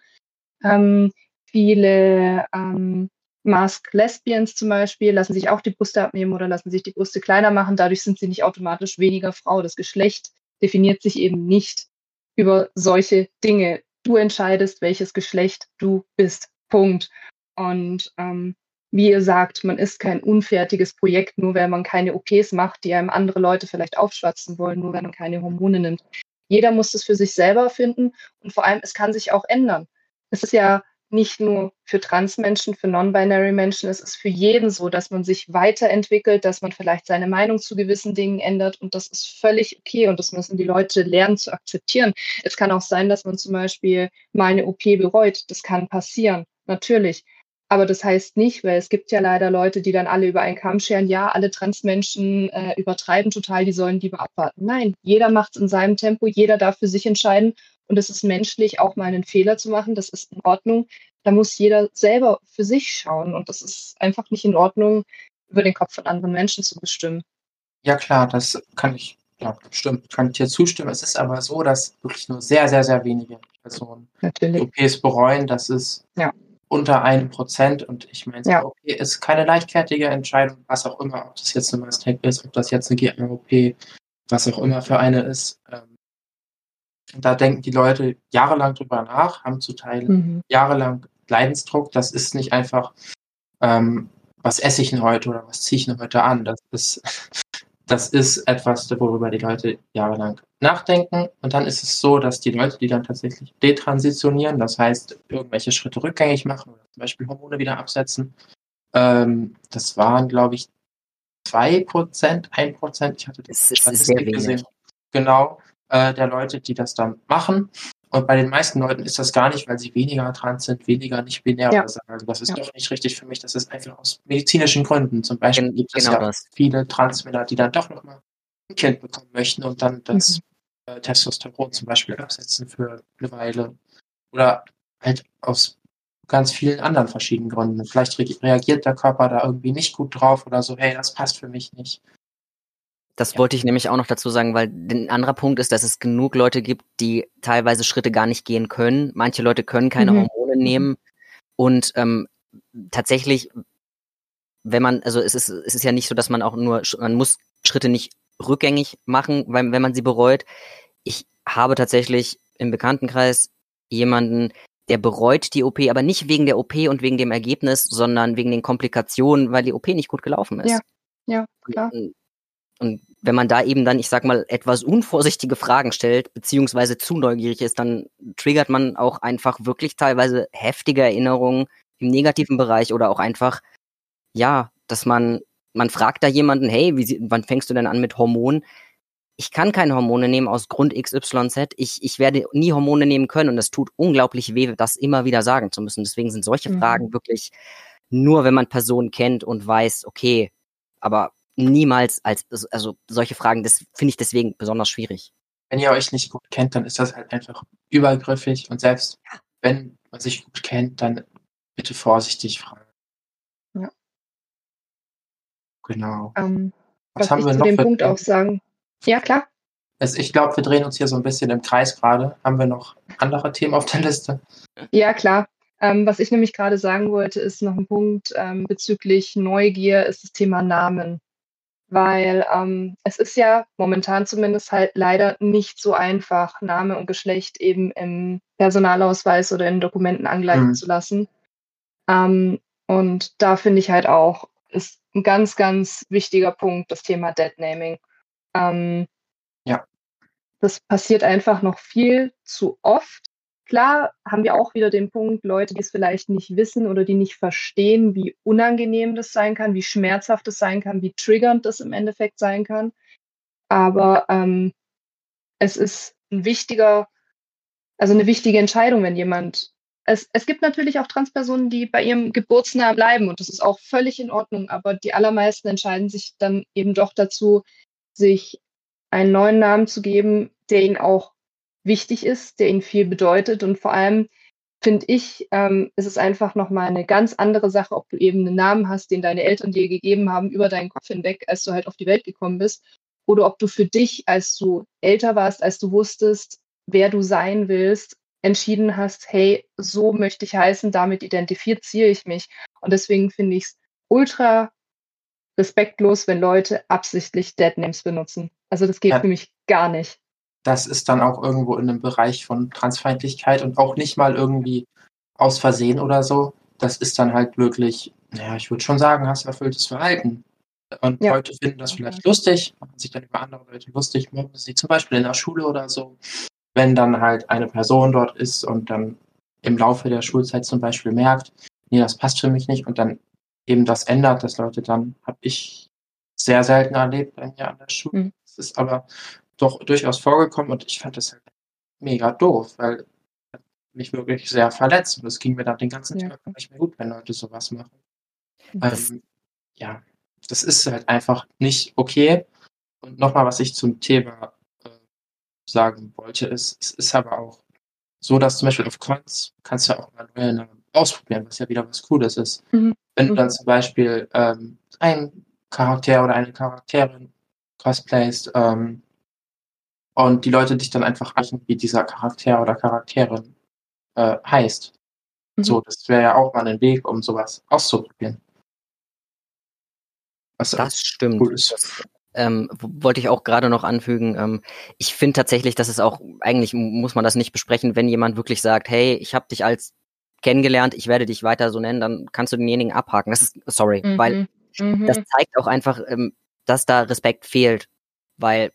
Ähm, viele ähm, Mask Lesbians zum Beispiel lassen sich auch die Brüste abnehmen oder lassen sich die Brüste kleiner machen. Dadurch sind sie nicht automatisch weniger Frau. Das Geschlecht definiert sich eben nicht über solche Dinge. Du entscheidest, welches Geschlecht du bist. Punkt. Und ähm, wie ihr sagt, man ist kein unfertiges Projekt, nur weil man keine OPs macht, die einem andere Leute vielleicht aufschwatzen wollen, nur weil man keine Hormone nimmt. Jeder muss das für sich selber finden und vor allem, es kann sich auch ändern. Es ist ja nicht nur für Transmenschen, für Non-Binary Menschen, es ist für jeden so, dass man sich weiterentwickelt, dass man vielleicht seine Meinung zu gewissen Dingen ändert und das ist völlig okay und das müssen die Leute lernen zu akzeptieren. Es kann auch sein, dass man zum Beispiel mal eine OP bereut. Das kann passieren, natürlich. Aber das heißt nicht, weil es gibt ja leider Leute, die dann alle über einen Kamm scheren, ja, alle Transmenschen äh, übertreiben total, die sollen lieber abwarten. Nein, jeder macht es in seinem Tempo, jeder darf für sich entscheiden. Und es ist menschlich, auch mal einen Fehler zu machen, das ist in Ordnung. Da muss jeder selber für sich schauen. Und das ist einfach nicht in Ordnung, über den Kopf von anderen Menschen zu bestimmen. Ja, klar, das kann ich, ja, stimmt, kann ich dir zustimmen. Es ist aber so, dass wirklich nur sehr, sehr, sehr wenige Personen Natürlich. OPs bereuen. Das ist Ja. unter einem Prozent. Und ich meine, Ja. OP ist keine leichtfertige Entscheidung, was auch immer, ob das jetzt eine Mastec ist, ob das jetzt eine GMOP, was auch immer für eine ist. Ähm, da denken die Leute jahrelang drüber nach, haben zu Teil Mhm. jahrelang Leidensdruck. Das ist nicht einfach, ähm, was esse ich denn heute oder was ziehe ich denn heute an. Das ist, das ist etwas, worüber die Leute jahrelang nachdenken. Und dann ist es so, dass die Leute, die dann tatsächlich detransitionieren, das heißt, irgendwelche Schritte rückgängig machen oder zum Beispiel Hormone wieder absetzen, ähm, das waren, glaube ich, zwei Prozent, ein Prozent. Ich hatte die Es ist sehr Statistik wenig. gesehen. Genau, äh, der Leute, die das dann machen. Und bei den meisten Leuten ist das gar nicht, weil sie weniger trans sind, weniger nicht binär Ja. oder sagen, das ist Ja. doch nicht richtig für mich, das ist einfach aus medizinischen Gründen. Zum Beispiel Gen- gibt es genau ja das. viele Transmänner, die dann doch nochmal ein Kind bekommen möchten und dann das Mhm. äh, Testosteron zum Beispiel absetzen für eine Weile. Oder halt aus ganz vielen anderen verschiedenen Gründen. Vielleicht re reagiert der Körper da irgendwie nicht gut drauf oder so, hey, das passt für mich nicht. Das Ja. wollte ich nämlich auch noch dazu sagen, weil ein anderer Punkt ist, dass es genug Leute gibt, die teilweise Schritte gar nicht gehen können. Manche Leute können keine Mhm. Hormone nehmen. Und ähm, tatsächlich, wenn man, also es ist, es ist ja nicht so, dass man auch nur, man muss Schritte nicht rückgängig machen, weil, wenn man sie bereut. Ich habe tatsächlich im Bekanntenkreis jemanden, der bereut die OP, aber nicht wegen der OP und wegen dem Ergebnis, sondern wegen den Komplikationen, weil die OP nicht gut gelaufen ist. Ja, ja, klar. Und, und wenn man da eben dann, ich sag mal, etwas unvorsichtige Fragen stellt, beziehungsweise zu neugierig ist, dann triggert man auch einfach wirklich teilweise heftige Erinnerungen im negativen Bereich oder auch einfach, ja, dass man, man fragt da jemanden, hey, wie, wann fängst du denn an mit Hormonen? Ich kann keine Hormone nehmen aus Grund XYZ. Ich, ich werde nie Hormone nehmen können und es tut unglaublich weh, das immer wieder sagen zu müssen. Deswegen sind solche Mhm. Fragen wirklich nur, wenn man Personen kennt und weiß, okay, aber niemals als, also solche Fragen, das finde ich deswegen besonders schwierig. Wenn ihr euch nicht gut kennt, dann ist das halt einfach übergriffig und selbst wenn man sich gut kennt, dann bitte vorsichtig fragen. Ja. Genau. Ähm, Was, was haben ich wir zu noch dem für Punkt auch sagen. Ja, klar. Also ich glaube, wir drehen uns hier so ein bisschen im Kreis gerade. Haben wir noch andere Themen auf der Liste? Ja, klar. Ähm, was ich nämlich gerade sagen wollte, ist noch ein Punkt ähm, bezüglich Neugier, ist das Thema Namen. Weil ähm, es ist ja momentan zumindest halt leider nicht so einfach, Name und Geschlecht eben im Personalausweis oder in Dokumenten angleichen Mhm. zu lassen. Ähm, und da finde ich halt auch, ist ein ganz, ganz wichtiger Punkt das Thema Deadnaming. Ähm, Ja. Das passiert einfach noch viel zu oft. Klar haben wir auch wieder den Punkt, Leute, die es vielleicht nicht wissen oder die nicht verstehen, wie unangenehm das sein kann, wie schmerzhaft es sein kann, wie triggernd das im Endeffekt sein kann. Aber ähm, es ist ein wichtiger, also eine wichtige Entscheidung, wenn jemand. Es, es gibt natürlich auch Transpersonen, die bei ihrem Geburtsnamen bleiben und das ist auch völlig in Ordnung, aber die allermeisten entscheiden sich dann eben doch dazu, sich einen neuen Namen zu geben, der ihnen auch wichtig ist, der ihnen viel bedeutet. Und vor allem finde ich, ähm, ist es einfach nochmal eine ganz andere Sache, ob du eben einen Namen hast, den deine Eltern dir gegeben haben, über deinen Kopf hinweg, als du halt auf die Welt gekommen bist. Oder ob du für dich, als du älter warst, als du wusstest, wer du sein willst, entschieden hast, hey, so möchte ich heißen, damit identifiziere ich mich. Und deswegen finde ich es ultra respektlos, wenn Leute absichtlich Deadnames benutzen. Also das geht Ja. für mich gar nicht. Das ist dann auch irgendwo in einem Bereich von Transfeindlichkeit und auch nicht mal irgendwie aus Versehen oder so. Das ist dann halt wirklich, naja, ich würde schon sagen, hast erfülltes Verhalten. Und Ja. Leute finden das vielleicht lustig, machen sich dann über andere Leute lustig, mobben sie zum Beispiel in der Schule oder so. Wenn dann halt eine Person dort ist und dann im Laufe der Schulzeit zum Beispiel merkt, nee, das passt für mich nicht und dann eben das ändert, dass Leute dann, habe ich sehr selten erlebt bei mir an der Schule. Mhm. Es ist aber doch durchaus vorgekommen und ich fand das halt mega doof, weil mich wirklich sehr verletzt und es ging mir dann den ganzen Ja. Tag nicht mehr gut, wenn Leute sowas machen. Das- Ähm, ja, das ist halt einfach nicht okay. Und nochmal, was ich zum Thema äh, sagen wollte, ist, es ist aber auch so, dass zum Beispiel auf Cons kannst du auch mal neue Namen ausprobieren, was ja wieder was Cooles ist. Mhm. Wenn du Mhm. dann zum Beispiel ähm, einen Charakter oder eine Charakterin cosplayst ähm, und die Leute dich dann einfach reichen, wie dieser Charakter oder Charakterin äh, heißt. Mhm. So, das wäre ja auch mal ein Weg, um sowas auszuprobieren. Was Das stimmt. cool ist. Das, ähm, wollte ich auch gerade noch anfügen. Ähm, ich finde tatsächlich, dass es auch, eigentlich mu- muss man das nicht besprechen, wenn jemand wirklich sagt, hey, ich habe dich als kennengelernt, ich werde dich weiter so nennen, dann kannst du denjenigen abhaken. Das ist, sorry, Mhm. weil Mhm. das zeigt auch einfach, ähm, dass da Respekt fehlt, weil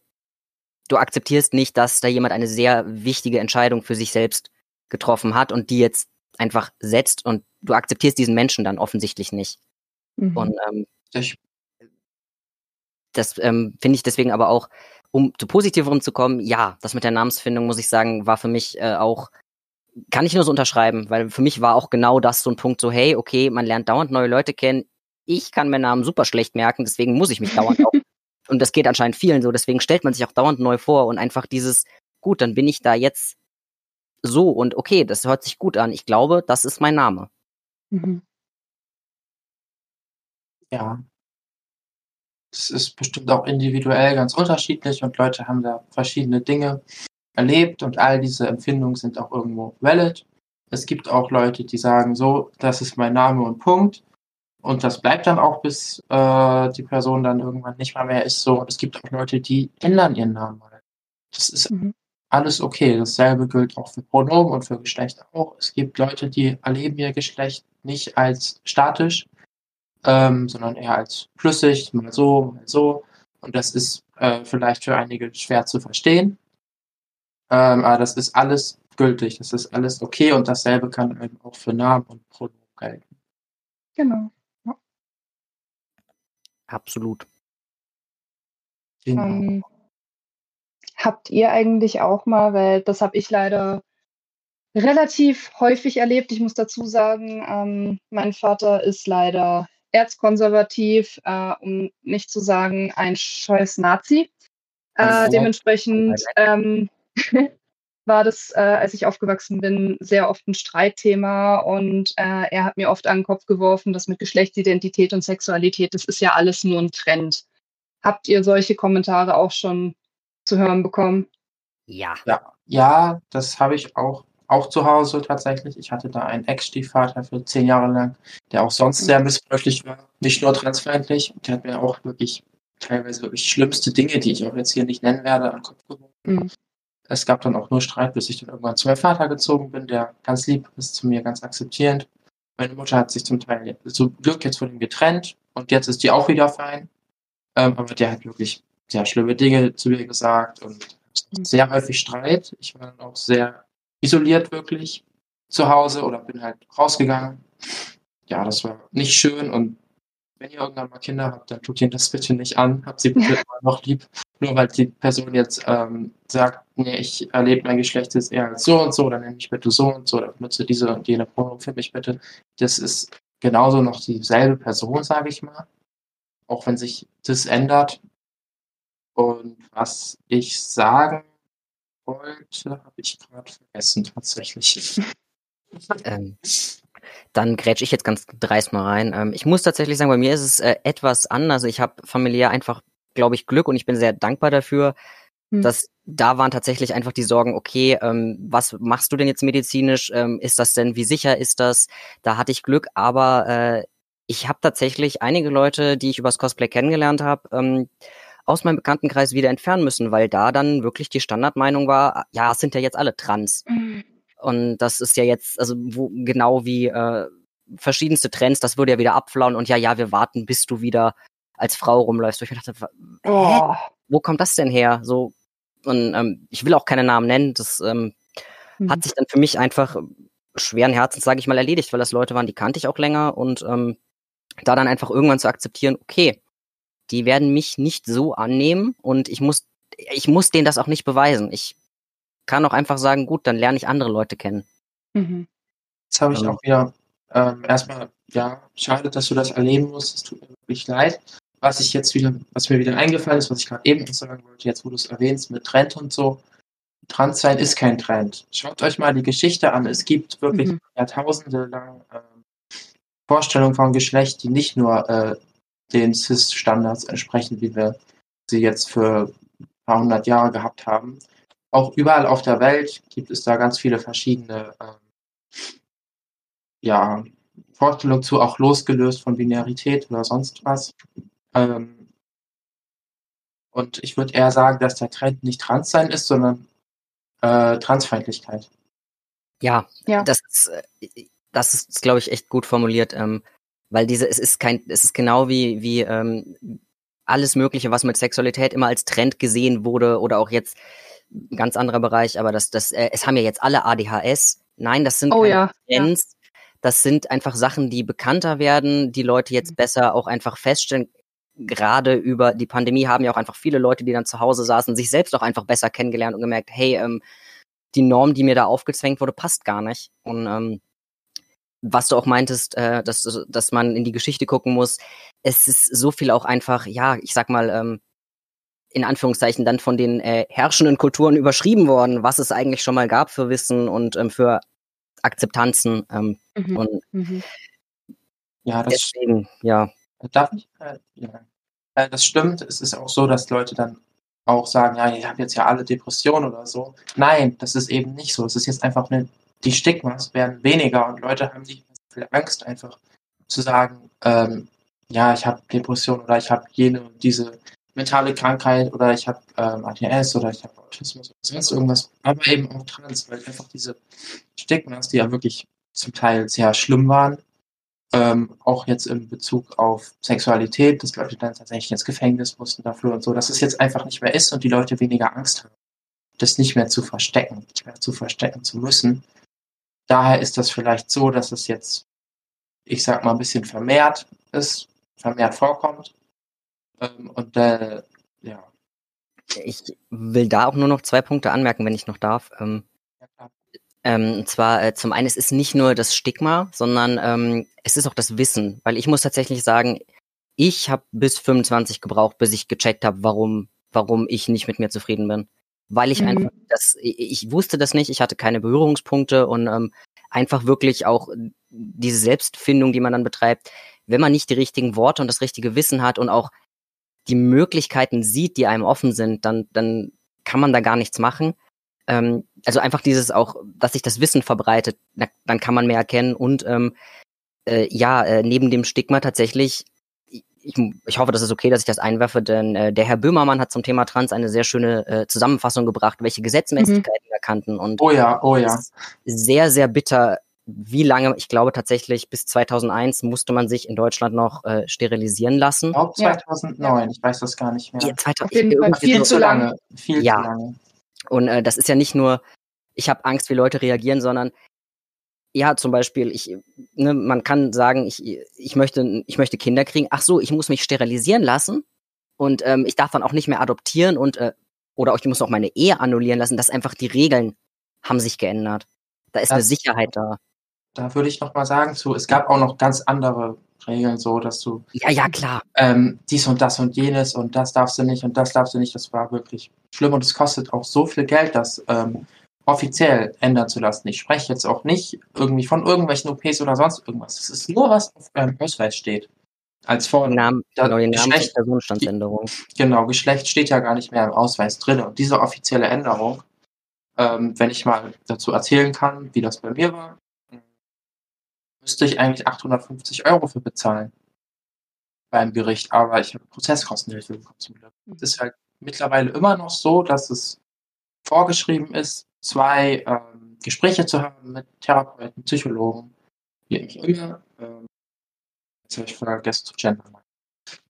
du akzeptierst nicht, dass da jemand eine sehr wichtige Entscheidung für sich selbst getroffen hat und die jetzt einfach setzt und du akzeptierst diesen Menschen dann offensichtlich nicht. Mhm. Und ähm, das ähm, finde ich deswegen aber auch, um zu positiverem zu kommen, ja, das mit der Namensfindung, muss ich sagen, war für mich äh, auch, kann ich nur so unterschreiben, weil für mich war auch genau das so ein Punkt, so, hey, okay, man lernt dauernd neue Leute kennen, ich kann mir Namen super schlecht merken, deswegen muss ich mich dauernd auch, und das geht anscheinend vielen so, deswegen stellt man sich auch dauernd neu vor und einfach dieses, gut, dann bin ich da jetzt so und okay, das hört sich gut an, ich glaube, das ist mein Name. Mhm. ja. Es ist bestimmt auch individuell ganz unterschiedlich und Leute haben da verschiedene Dinge erlebt und all diese Empfindungen sind auch irgendwo valid. Es gibt auch Leute, die sagen so, das ist mein Name und Punkt. Und das bleibt dann auch, bis äh, die Person dann irgendwann nicht mal mehr ist so. Und es gibt auch Leute, die ändern ihren Namen mal. Das ist Mhm. alles okay. Dasselbe gilt auch für Pronomen und für Geschlecht auch. Es gibt Leute, die erleben ihr Geschlecht nicht als statisch, ähm, sondern eher als flüssig, mal so, mal so. Und das ist äh, vielleicht für einige schwer zu verstehen. Ähm, aber das ist alles gültig, das ist alles okay und dasselbe kann eben auch für Namen und Pronomen gelten. Genau. Absolut. Genau. Ähm, habt ihr eigentlich auch mal, weil das habe ich leider relativ häufig erlebt. Ich muss dazu sagen, ähm, mein Vater ist leider erzkonservativ, äh, um nicht zu sagen ein scheiß Nazi. Äh, dementsprechend ähm, war das, äh, als ich aufgewachsen bin, sehr oft ein Streitthema und äh, er hat mir oft an den Kopf geworfen, dass mit Geschlechtsidentität und Sexualität, das ist ja alles nur ein Trend. Habt ihr solche Kommentare auch schon zu hören bekommen? Ja. Ja, ja, das habe ich auch, auch zu Hause tatsächlich. Ich hatte da einen Ex-Stiefvater für zehn Jahre lang, der auch sonst sehr missbräuchlich war, nicht nur transfeindlich. Der hat mir auch wirklich teilweise wirklich schlimmste Dinge, die ich auch jetzt hier nicht nennen werde, an den Kopf geworfen. Mhm. Es gab dann auch nur Streit, bis ich dann irgendwann zu meinem Vater gezogen bin, der ganz lieb ist, zu mir ganz akzeptierend. Meine Mutter hat sich zum Teil zum Glück jetzt von ihm getrennt und jetzt ist die auch wieder fein. Ähm, aber der hat wirklich sehr schlimme Dinge zu mir gesagt und sehr häufig Streit. Ich war dann auch sehr isoliert wirklich zu Hause oder bin halt rausgegangen. Ja, das war nicht schön und wenn ihr irgendwann mal Kinder habt, dann tut ihnen das bitte nicht an. Habt sie bitte immer noch lieb. Nur weil die Person jetzt ähm, sagt, nee, ich erlebe mein Geschlecht jetzt eher als so und so, dann nenne mich bitte so und so, oder benutze diese und jene Pronomen für mich bitte. Das ist genauso noch dieselbe Person, sage ich mal. Auch wenn sich das ändert. Und was ich sagen wollte, habe ich gerade vergessen tatsächlich. Ähm, dann grätsch ich jetzt ganz dreist mal rein. Ähm, ich muss tatsächlich sagen, bei mir ist es äh, etwas anders. Ich habe familiär einfach, glaube ich, Glück und ich bin sehr dankbar dafür, Hm. dass da waren tatsächlich einfach die Sorgen, okay, ähm, was machst du denn jetzt medizinisch? Ähm, ist das denn, wie sicher ist das? Da hatte ich Glück, aber äh, ich habe tatsächlich einige Leute, die ich übers Cosplay kennengelernt habe, ähm, aus meinem Bekanntenkreis wieder entfernen müssen, weil da dann wirklich die Standardmeinung war, ja, es sind ja jetzt alle trans. Und das ist ja jetzt, also wo, genau wie äh, verschiedenste Trends, das würde ja wieder abflauen und ja, ja, wir warten, bis du wieder als Frau rumläufst. Wo ich mir dachte? Oh, wo kommt das denn her? So, und ähm, ich will auch keine Namen nennen, das ähm, Mhm. hat sich dann für mich einfach schweren Herzens, sage ich mal, erledigt, weil das Leute waren, die kannte ich auch länger und ähm, da dann einfach irgendwann zu akzeptieren, okay, die werden mich nicht so annehmen und ich muss, ich muss denen das auch nicht beweisen. Ich kann auch einfach sagen, gut, dann lerne ich andere Leute kennen. Mhm. Jetzt habe ich ähm. auch wieder ähm, erstmal, ja, schade, dass du das erleben musst. Es tut mir wirklich leid. Was ich jetzt wieder, was mir wieder eingefallen ist, was ich gerade eben sagen wollte, jetzt wo du es erwähnst mit Trend und so, Transsein ist kein Trend. Schaut euch mal die Geschichte an. Es gibt wirklich mhm. Jahrtausende lang äh, Vorstellungen von Geschlecht, die nicht nur äh, den CIS-Standards entsprechen, wie wir sie jetzt für ein paar hundert Jahre gehabt haben. Auch überall auf der Welt gibt es da ganz viele verschiedene äh, ja, Vorstellungen zu, auch losgelöst von Binarität oder sonst was. Ähm, und ich würde eher sagen, dass der Trend nicht Transsein ist, sondern äh, Transfeindlichkeit. Ja, ja. das ist, äh, das ist, glaube ich, echt gut formuliert, ähm, weil diese, es ist kein, es ist genau wie, wie ähm, alles Mögliche, was mit Sexualität immer als Trend gesehen wurde oder auch jetzt ein ganz anderer Bereich, aber das, das, äh, es haben ja jetzt alle ADHS. Nein, das sind oh, keine ja. Trends. Ja. Das sind einfach Sachen, die bekannter werden, die Leute jetzt mhm. besser auch einfach feststellen. Gerade über die Pandemie haben ja auch einfach viele Leute, die dann zu Hause saßen, sich selbst auch einfach besser kennengelernt und gemerkt, hey, ähm, die Norm, die mir da aufgezwängt wurde, passt gar nicht. Und ähm, was du auch meintest, äh, dass, dass man in die Geschichte gucken muss, es ist so viel auch einfach, ja, ich sag mal, ähm, in Anführungszeichen dann von den äh, herrschenden Kulturen überschrieben worden, was es eigentlich schon mal gab für Wissen und ähm, für Akzeptanzen. Ähm, mhm. Und mhm. ja, das deswegen, ja. Darf ich? Ja. Äh, das stimmt. Es ist auch so, dass Leute dann auch sagen, ja, ich habe jetzt ja alle Depressionen oder so. Nein, das ist eben nicht so. Es ist jetzt einfach eine, die Stigmas werden weniger und Leute haben nicht mehr so viel Angst einfach zu sagen, ähm, ja, ich habe Depression oder ich habe jene und diese mentale Krankheit oder ich habe ähm, ADS oder ich habe Autismus oder sonst irgendwas, aber eben auch Trans, weil einfach diese Stigmas, die ja wirklich zum Teil sehr schlimm waren, ähm, auch jetzt in Bezug auf Sexualität, dass Leute dann tatsächlich ins Gefängnis mussten dafür und so, dass es jetzt einfach nicht mehr ist und die Leute weniger Angst haben, das nicht mehr zu verstecken, nicht mehr zu verstecken zu müssen. Daher ist das vielleicht so, dass es jetzt, ich sag mal, ein bisschen vermehrt ist, vermehrt vorkommt, ähm, und äh, ja. Ich will da auch nur noch zwei Punkte anmerken, wenn ich noch darf. Ähm, ähm, und zwar äh, zum einen, es ist nicht nur das Stigma, sondern ähm, es ist auch das Wissen. Weil ich muss tatsächlich sagen, ich habe bis 25 gebraucht, bis ich gecheckt habe, warum, warum ich nicht mit mir zufrieden bin. Weil ich mhm. einfach das, ich, ich, wusste das nicht, ich hatte keine Berührungspunkte und ähm, einfach wirklich auch diese Selbstfindung, die man dann betreibt, wenn man nicht die richtigen Worte und das richtige Wissen hat und auch die Möglichkeiten sieht, die einem offen sind, dann, dann kann man da gar nichts machen. Ähm, also einfach dieses auch, dass sich das Wissen verbreitet, na, dann kann man mehr erkennen und ähm, äh, ja, äh, neben dem Stigma tatsächlich, ich, ich hoffe, das ist okay, dass ich das einwerfe, denn äh, der Herr Böhmermann hat zum Thema Trans eine sehr schöne äh, Zusammenfassung gebracht, welche Gesetzmäßigkeiten mhm. wir kannten und oh ja, oh ja. sehr, sehr bitter wie lange, ich glaube tatsächlich bis 2001 musste man sich in Deutschland noch äh, sterilisieren lassen. Ich glaube 2009, ja. ich weiß das gar nicht mehr. Ja, 2000, ich, viel zu lange. Viel ja. zu lange. Und äh, das ist ja nicht nur, ich habe Angst, wie Leute reagieren, sondern ja, zum Beispiel, ich, ne, man kann sagen, ich, ich, möchte, ich möchte Kinder kriegen. Ach so, ich muss mich sterilisieren lassen und ähm, ich darf dann auch nicht mehr adoptieren und äh, oder auch ich muss auch meine Ehe annullieren lassen. Das einfach die Regeln haben sich geändert. Da ist das, eine Sicherheit da da würde ich noch mal sagen zu, es gab auch noch ganz andere Regeln, so dass du ja ja klar ähm, dies und das und jenes und das darfst du nicht und das darfst du nicht. Das war wirklich schlimm und es kostet auch so viel Geld, das ähm, offiziell ändern zu lassen. Ich spreche jetzt auch nicht irgendwie von irgendwelchen OPs oder sonst irgendwas. Es ist nur was auf eurem Ausweis steht. Als Vor Namen, genau, Geschlecht, Personenstandsänderung. Genau, Geschlecht steht ja gar nicht mehr im Ausweis drin. Und diese offizielle Änderung, ähm, wenn ich mal dazu erzählen kann, wie das bei mir war, müsste ich eigentlich 850 Euro für bezahlen beim Gericht, aber ich habe Prozesskostenhilfe bekommen zum Glück. Es ist halt mittlerweile immer noch so, dass es vorgeschrieben ist, zwei ähm, Gespräche zu haben mit Therapeuten, Psychologen, wie auch immer. Ähm, jetzt habe ich vergessen zu gendern.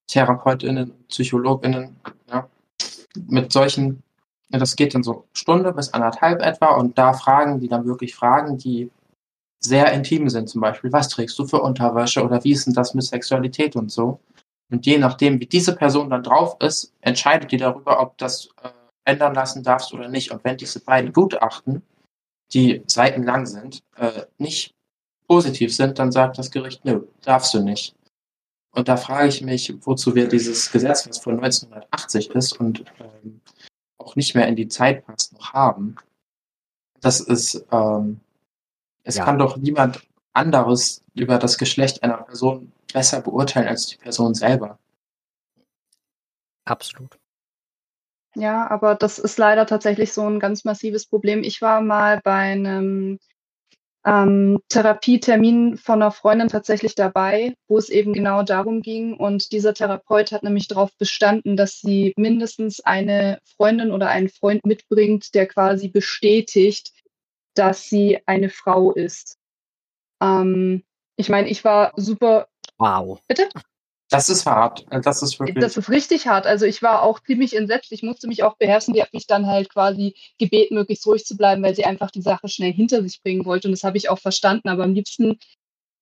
TherapeutInnen, PsychologInnen, ja, mit solchen, das geht dann so Stunde bis anderthalb etwa und da Fragen, die dann wirklich Fragen, die sehr intim sind, zum Beispiel, was trägst du für Unterwäsche oder wie ist denn das mit Sexualität und so. Und je nachdem, wie diese Person dann drauf ist, entscheidet die darüber, ob das äh, ändern lassen darfst oder nicht. Und wenn diese beiden Gutachten, die seitenlang sind, äh, nicht positiv sind, dann sagt das Gericht, nö, darfst du nicht. Und da frage ich mich, wozu wir dieses Gesetz, was von 1980 ist und ähm, auch nicht mehr in die Zeit passt, noch haben. Das ist, ähm, es Ja. kann doch niemand anderes über das Geschlecht einer Person besser beurteilen als die Person selber. Absolut. Ja, aber das ist leider tatsächlich so ein ganz massives Problem. Ich war mal bei einem ähm, Therapietermin von einer Freundin tatsächlich dabei, wo es eben genau darum ging. Und dieser Therapeut hat nämlich darauf bestanden, dass sie mindestens eine Freundin oder einen Freund mitbringt, der quasi bestätigt, dass sie eine Frau ist. Ähm, ich meine, ich war super, Wow. bitte? Das ist hart. Das ist wirklich. Das ist richtig hart. Also ich war auch ziemlich entsetzt. Ich musste mich auch beherrschen. Die hat mich dann halt quasi gebeten, möglichst ruhig zu bleiben, weil sie einfach die Sache schnell hinter sich bringen wollte. Und das habe ich auch verstanden. Aber am liebsten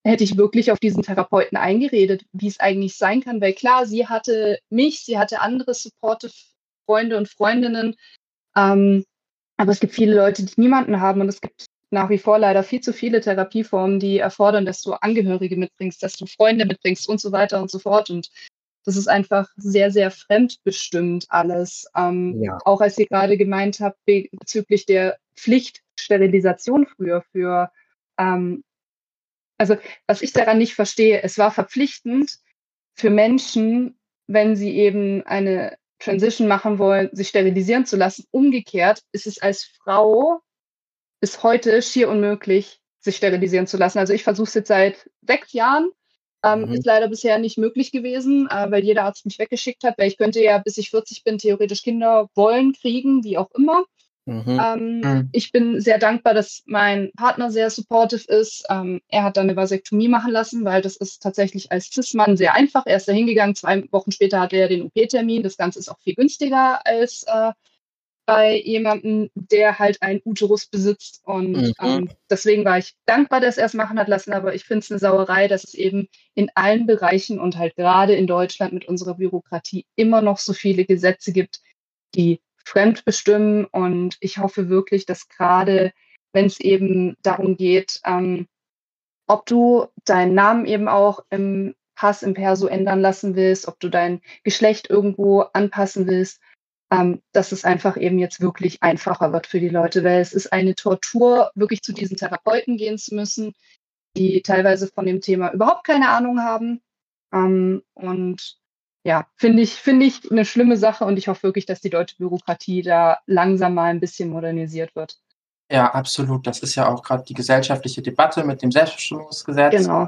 hätte ich wirklich auf diesen Therapeuten eingeredet, wie es eigentlich sein kann. Weil klar, sie hatte mich, sie hatte andere supportive Freunde und Freundinnen. Ähm, aber es gibt viele Leute, die niemanden haben. Und es gibt nach wie vor leider viel zu viele Therapieformen, die erfordern, dass du Angehörige mitbringst, dass du Freunde mitbringst und so weiter und so fort. Und das ist einfach sehr, sehr fremdbestimmt alles. Ähm, Ja. Auch als ihr gerade gemeint habt be bezüglich der Pflichtsterilisation früher für, ähm, also was ich daran nicht verstehe, es war verpflichtend für Menschen, wenn sie eben eine Transition machen wollen, sich sterilisieren zu lassen. Umgekehrt ist es als Frau bis heute schier unmöglich, sich sterilisieren zu lassen. Also ich versuche es jetzt seit sechs Jahren. Ähm, Mhm. Ist leider bisher nicht möglich gewesen, äh, weil jeder Arzt mich weggeschickt hat, weil ich könnte ja, bis ich 40 bin, theoretisch Kinder wollen, kriegen, wie auch immer. Mhm. Ähm, Mhm. Ich bin sehr dankbar, dass mein Partner sehr supportive ist. Ähm, er hat dann eine Vasektomie machen lassen, weil das ist tatsächlich als Cis-Mann sehr einfach. Er ist da hingegangen, zwei Wochen später hatte er den OP-Termin. Das Ganze ist auch viel günstiger als äh, bei jemandem, der halt einen Uterus besitzt. Und Mhm. ähm, deswegen war ich dankbar, dass er es machen hat lassen. Aber ich finde es eine Sauerei, dass es eben in allen Bereichen und halt gerade in Deutschland mit unserer Bürokratie immer noch so viele Gesetze gibt, die fremdbestimmen. Und ich hoffe wirklich, dass gerade, wenn es eben darum geht, ähm, ob du deinen Namen eben auch im Pass im Perso ändern lassen willst, ob du dein Geschlecht irgendwo anpassen willst, ähm, dass es einfach eben jetzt wirklich einfacher wird für die Leute, weil es ist eine Tortur, wirklich zu diesen Therapeuten gehen zu müssen, die teilweise von dem Thema überhaupt keine Ahnung haben. Ähm, und ja, finde ich, finde ich eine schlimme Sache und ich hoffe wirklich, dass die deutsche Bürokratie da langsam mal ein bisschen modernisiert wird. Ja, absolut. Das ist ja auch gerade die gesellschaftliche Debatte mit dem Selbstbestimmungsgesetz. Genau.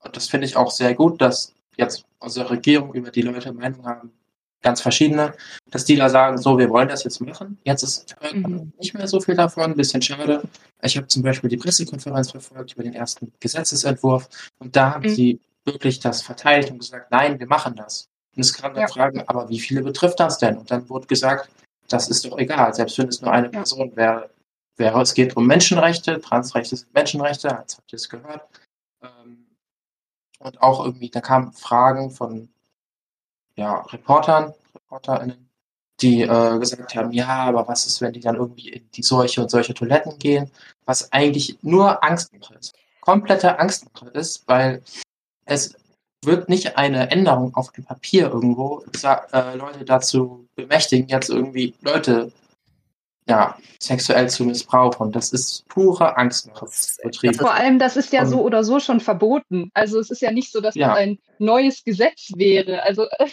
Und das finde ich auch sehr gut, dass jetzt unsere Regierung über die Leute Meinung haben, ganz verschiedene, dass die da sagen, so, wir wollen das jetzt machen. Jetzt ist Mhm. nicht mehr so viel davon, ein bisschen schade. Ich habe zum Beispiel die Pressekonferenz verfolgt über den ersten Gesetzesentwurf und da haben Mhm. sie wirklich das verteilt und gesagt, nein, wir machen das. Und es kam dann Ja. Fragen, aber wie viele betrifft das denn? Und dann wurde gesagt, das ist doch egal, selbst wenn es nur eine Ja. Person wäre, wäre. Es geht um Menschenrechte, Transrechte sind Menschenrechte, jetzt habt ihr es gehört. Ähm, und auch irgendwie, da kamen Fragen von ja, Reportern, ReporterInnen, die äh, gesagt haben, ja, aber was ist, wenn die dann irgendwie in die solche und solche Toiletten gehen, was eigentlich nur Angstmache ist. Komplette Angstmache ist, weil es wird nicht eine Änderung auf dem Papier irgendwo äh, Leute dazu bemächtigen, jetzt irgendwie Leute ja, sexuell zu missbrauchen. Das ist pure Angstmache. Vor allem, das ist ja Und- so oder so schon verboten. Also es ist ja nicht so, dass Ja. das ein neues Gesetz wäre. Also äh,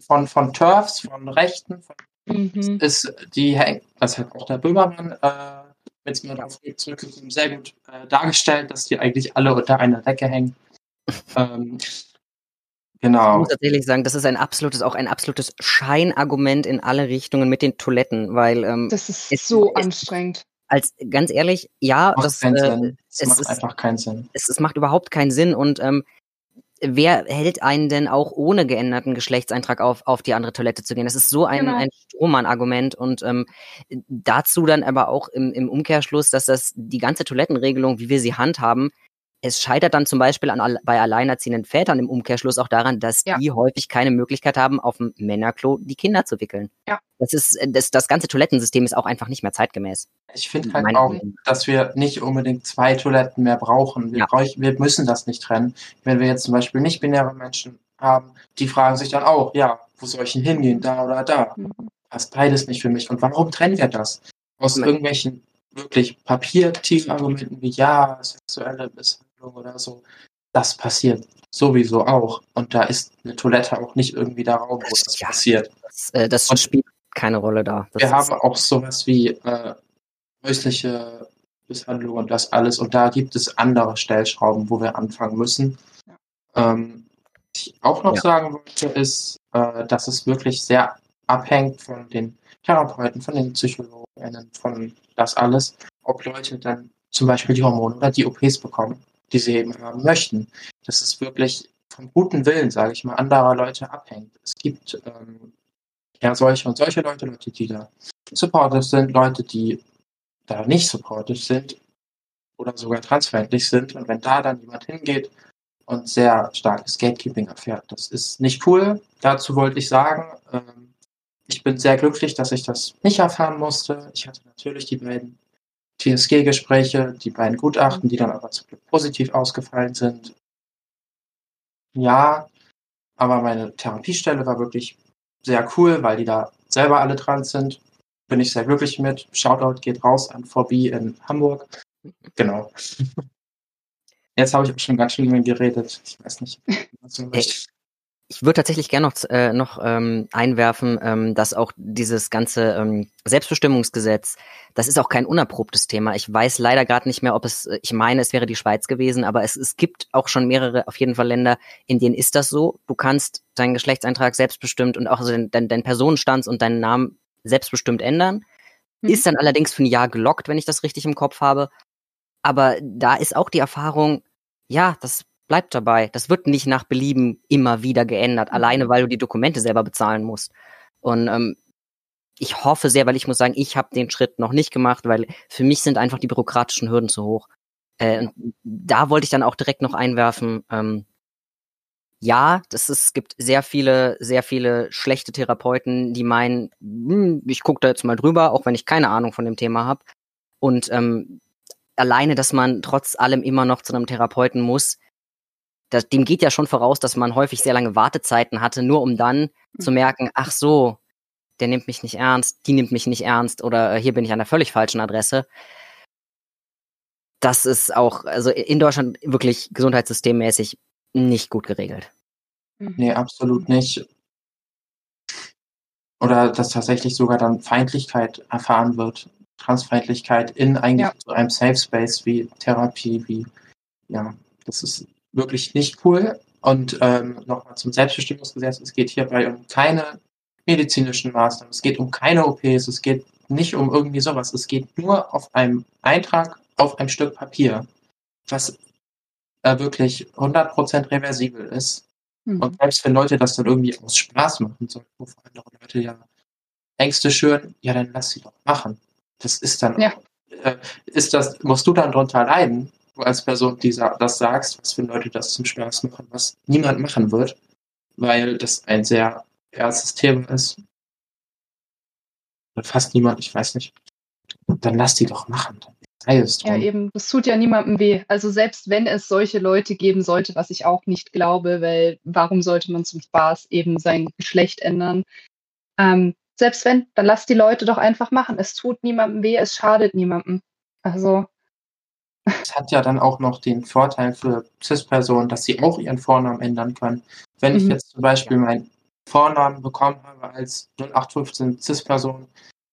Von, von Turfs, von Rechten, von mhm. ist die hängt, das hat auch der Böhmermann äh, jetzt mal darauf zurückgekommen, sehr gut äh, dargestellt, dass die eigentlich alle unter einer Decke hängen. ähm, Ich genau. muss tatsächlich sagen, das ist ein absolutes, auch ein absolutes Scheinargument in alle Richtungen mit den Toiletten, weil ähm, das ist es- so es- anstrengend. als ganz ehrlich, ja, Macht das, keinen äh, Sinn. Es es macht ist- einfach keinen Sinn. es, es macht überhaupt keinen Sinn und ähm, wer hält einen denn auch ohne geänderten Geschlechtseintrag auf, auf die andere Toilette zu gehen? Das ist so ein, Genau. ein Strohmann-Argument und ähm, dazu dann aber auch im, im Umkehrschluss, dass das die ganze Toilettenregelung, wie wir sie handhaben, es scheitert dann zum Beispiel an, bei alleinerziehenden Vätern im Umkehrschluss auch daran, dass Ja. die häufig keine Möglichkeit haben, auf dem Männerklo die Kinder zu wickeln. Ja. Das ist, das, das ganze Toilettensystem ist auch einfach nicht mehr zeitgemäß. Ich finde halt auch, Meinung dass wir nicht unbedingt zwei Toiletten mehr brauchen. Wir, Ja. bräuch, wir müssen das nicht trennen. Wenn wir jetzt zum Beispiel nicht-binäre Menschen haben, die fragen sich dann auch, ja, wo soll ich denn hingehen, da oder da? Mhm. Passt beides nicht für mich. Und warum trennen wir das? Aus Nein. irgendwelchen wirklich papiertiefen Argumenten wie, ja, sexuelle Misshandlung oder so. Das passiert sowieso auch. Und da ist eine Toilette auch nicht irgendwie der Raum, wo Das- ja. passiert. Das, äh, das spielt keine Rolle da. Das Wir haben auch sowas wie äh, häusliche Misshandlung und das alles. Und da gibt es andere Stellschrauben, wo wir anfangen müssen. Ähm, was ich auch noch Ja. sagen wollte, ist, äh, dass es wirklich sehr abhängt von den Therapeuten, von den Psychologen, von das alles, ob Leute dann zum Beispiel die Hormone oder die OPs bekommen, die sie eben haben möchten. Das ist wirklich vom guten Willen, sage ich mal, anderer Leute abhängt. Es gibt ähm, ja solche und solche Leute, Leute, die da supportive sind, Leute, die da nicht supportive sind oder sogar transfeindlich sind. Und wenn da dann jemand hingeht und sehr starkes Gatekeeping erfährt, das ist nicht cool. Dazu wollte ich sagen, ähm, ich bin sehr glücklich, dass ich das nicht erfahren musste. Ich hatte natürlich die beiden TSG-Gespräche, die beiden Gutachten, die dann aber zum Glück positiv ausgefallen sind. Ja, aber meine Therapiestelle war wirklich sehr cool, weil die da selber alle dran sind. Bin ich sehr glücklich mit. Shoutout geht raus an VB in Hamburg. Genau. Jetzt habe ich auch schon ganz schön geredet. Ich weiß nicht, was du möchtest. Ich würde tatsächlich gerne noch, äh, noch ähm, einwerfen, ähm, dass auch dieses ganze ähm, Selbstbestimmungsgesetz, das ist auch kein unerprobtes Thema. Ich weiß leider gerade nicht mehr, ob es, äh, ich meine, es wäre die Schweiz gewesen, aber es, es gibt auch schon mehrere, auf jeden Fall Länder, in denen ist das so. Du kannst deinen Geschlechtseintrag selbstbestimmt und auch also deinen dein, dein Personenstands und deinen Namen selbstbestimmt ändern. Mhm. Ist dann allerdings für ein Jahr gelockt, wenn ich das richtig im Kopf habe. Aber da ist auch die Erfahrung, ja, das bleibt dabei. Das wird nicht nach Belieben immer wieder geändert, Mhm. alleine weil du die Dokumente selber bezahlen musst. Und ähm, ich hoffe sehr, weil ich muss sagen, ich habe den Schritt noch nicht gemacht, weil für mich sind einfach die bürokratischen Hürden zu hoch. Äh, und da wollte ich dann auch direkt noch einwerfen, ähm, ja, das ist, es gibt sehr viele, sehr viele schlechte Therapeuten, die meinen, hm, ich gucke da jetzt mal drüber, auch wenn ich keine Ahnung von dem Thema habe. Und ähm, alleine, dass man trotz allem immer noch zu einem Therapeuten muss, das, dem geht ja schon voraus, dass man häufig sehr lange Wartezeiten hatte, nur um dann zu merken, ach so, der nimmt mich nicht ernst, die nimmt mich nicht ernst oder äh, hier bin ich an der völlig falschen Adresse. Das ist auch, also in Deutschland wirklich gesundheitssystemmäßig nicht gut geregelt. Nee, absolut nicht. Oder dass tatsächlich sogar dann Feindlichkeit erfahren wird. Transfeindlichkeit in eigentlich Ja. so einem Safe Space wie Therapie, wie, ja, das ist wirklich nicht cool. Und ähm, nochmal zum Selbstbestimmungsgesetz. Es geht hierbei um keine medizinischen Maßnahmen. Es geht um keine OPs. Es geht nicht um irgendwie sowas. Es geht nur auf einem Eintrag auf ein Stück Papier, was äh, wirklich 100% reversibel ist. Mhm. Und selbst wenn Leute das dann irgendwie aus Spaß machen, so, wovor andere Leute ja Ängste schüren, ja, dann lass sie doch machen. Das ist dann, Ja. äh, ist das, musst du dann drunter leiden, du als Person, die das sagst, was für Leute das zum Spaß machen, was niemand machen wird, weil das ein sehr ernstes Thema ist. Oder fast niemand, ich weiß nicht. Dann lass die doch machen. Sei es drum. Ja, eben, das tut ja niemandem weh. Also selbst wenn es solche Leute geben sollte, was ich auch nicht glaube, weil warum sollte man zum Spaß eben sein Geschlecht ändern? Ähm, selbst wenn, dann lass die Leute doch einfach machen. Es tut niemandem weh, es schadet niemandem. Also, Es hat ja dann auch noch den Vorteil für CIS-Personen, dass sie auch ihren Vornamen ändern können. Wenn ich Mhm. jetzt zum Beispiel meinen Vornamen bekommen habe als 0815 CIS-Person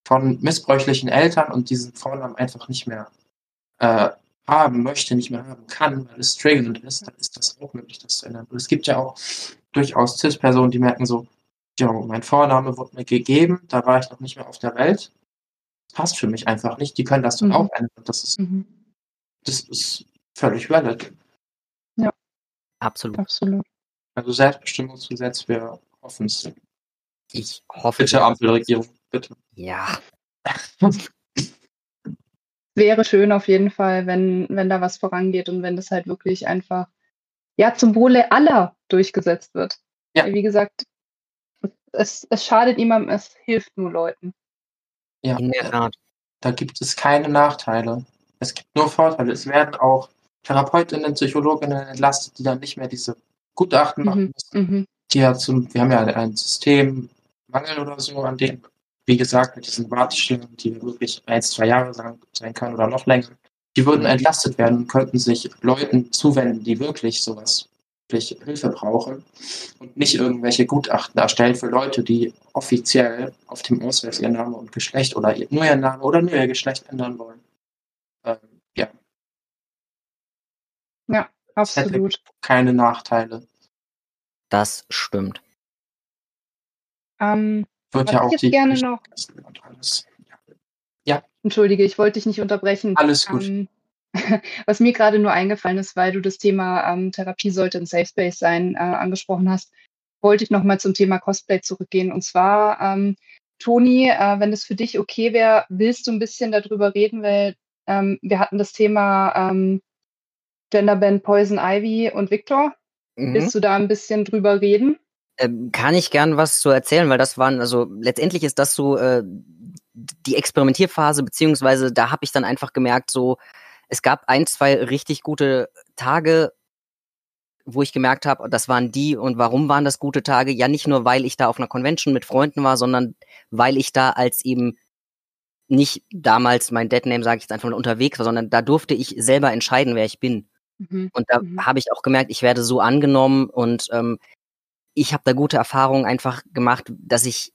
von missbräuchlichen Eltern und diesen Vornamen einfach nicht mehr äh, haben möchte, nicht mehr haben kann, weil es triggernd ist, dann ist das auch möglich, das zu ändern. Und es gibt ja auch durchaus CIS-Personen, die merken so, ja, mein Vorname wurde mir gegeben, da war ich noch nicht mehr auf der Welt. Das passt für mich einfach nicht. Die können das dann Mhm. auch ändern. Das ist mhm, das ist völlig valid. Absolut. absolut. Also Selbstbestimmungsgesetz, wir hoffen es. Ich hoffe. Bitte, Ampelregierung, bitte. Ja. Wäre schön auf jeden Fall, wenn, wenn da was vorangeht und wenn das halt wirklich einfach ja zum Wohle aller durchgesetzt wird. Ja. Wie gesagt, es, es schadet niemandem, es hilft nur Leuten. Ja, In der Tat. da gibt es keine Nachteile. Es gibt nur Vorteile. Es werden auch Therapeutinnen, Psychologinnen entlastet, die dann nicht mehr diese Gutachten machen Mhm. müssen. Mhm. Die ja zum, wir haben ja ein Systemmangel oder so an dem, wie gesagt, mit diesen Warteschlangen, die wirklich ein, zwei Jahre lang sein können oder noch länger. Die würden entlastet werden und könnten sich Leuten zuwenden, die wirklich sowas, wirklich Hilfe brauchen und nicht irgendwelche Gutachten erstellen für Leute, die offiziell auf dem Ausweis ihr Name und Geschlecht oder nur ihr Name oder nur ihr Geschlecht ändern wollen. Ähm, ja, es hätte Absolut. keine Nachteile. Das stimmt. Ähm, Wird ja ich auch jetzt die gerne noch- alles. Entschuldige, ich wollte dich nicht unterbrechen. Alles gut. Ähm, was mir gerade nur eingefallen ist, weil du das Thema ähm, Therapie sollte ein Safe Space sein äh, angesprochen hast, wollte ich nochmal zum Thema Cosplay zurückgehen. Und zwar, ähm, Toni, äh, wenn es für dich okay wäre, willst du ein bisschen darüber reden, weil ähm, wir hatten das Thema ähm, Genderband Poison Ivy und Victor. Mhm. Willst du da ein bisschen drüber reden? Ähm, kann ich gern was zu erzählen, weil das waren, also letztendlich ist das so äh, die Experimentierphase, beziehungsweise da habe ich dann einfach gemerkt, so, es gab ein, zwei richtig gute Tage, wo ich gemerkt habe, das waren die und warum waren das gute Tage? Ja, nicht nur, weil ich da auf einer Convention mit Freunden war, sondern weil ich da als eben nicht damals mein Deadname, sage ich jetzt einfach mal, unterwegs war, sondern da durfte ich selber entscheiden, wer ich bin. Mhm. Und da Mhm. habe ich auch gemerkt, ich werde so angenommen und ähm, ich habe da gute Erfahrungen einfach gemacht, dass ich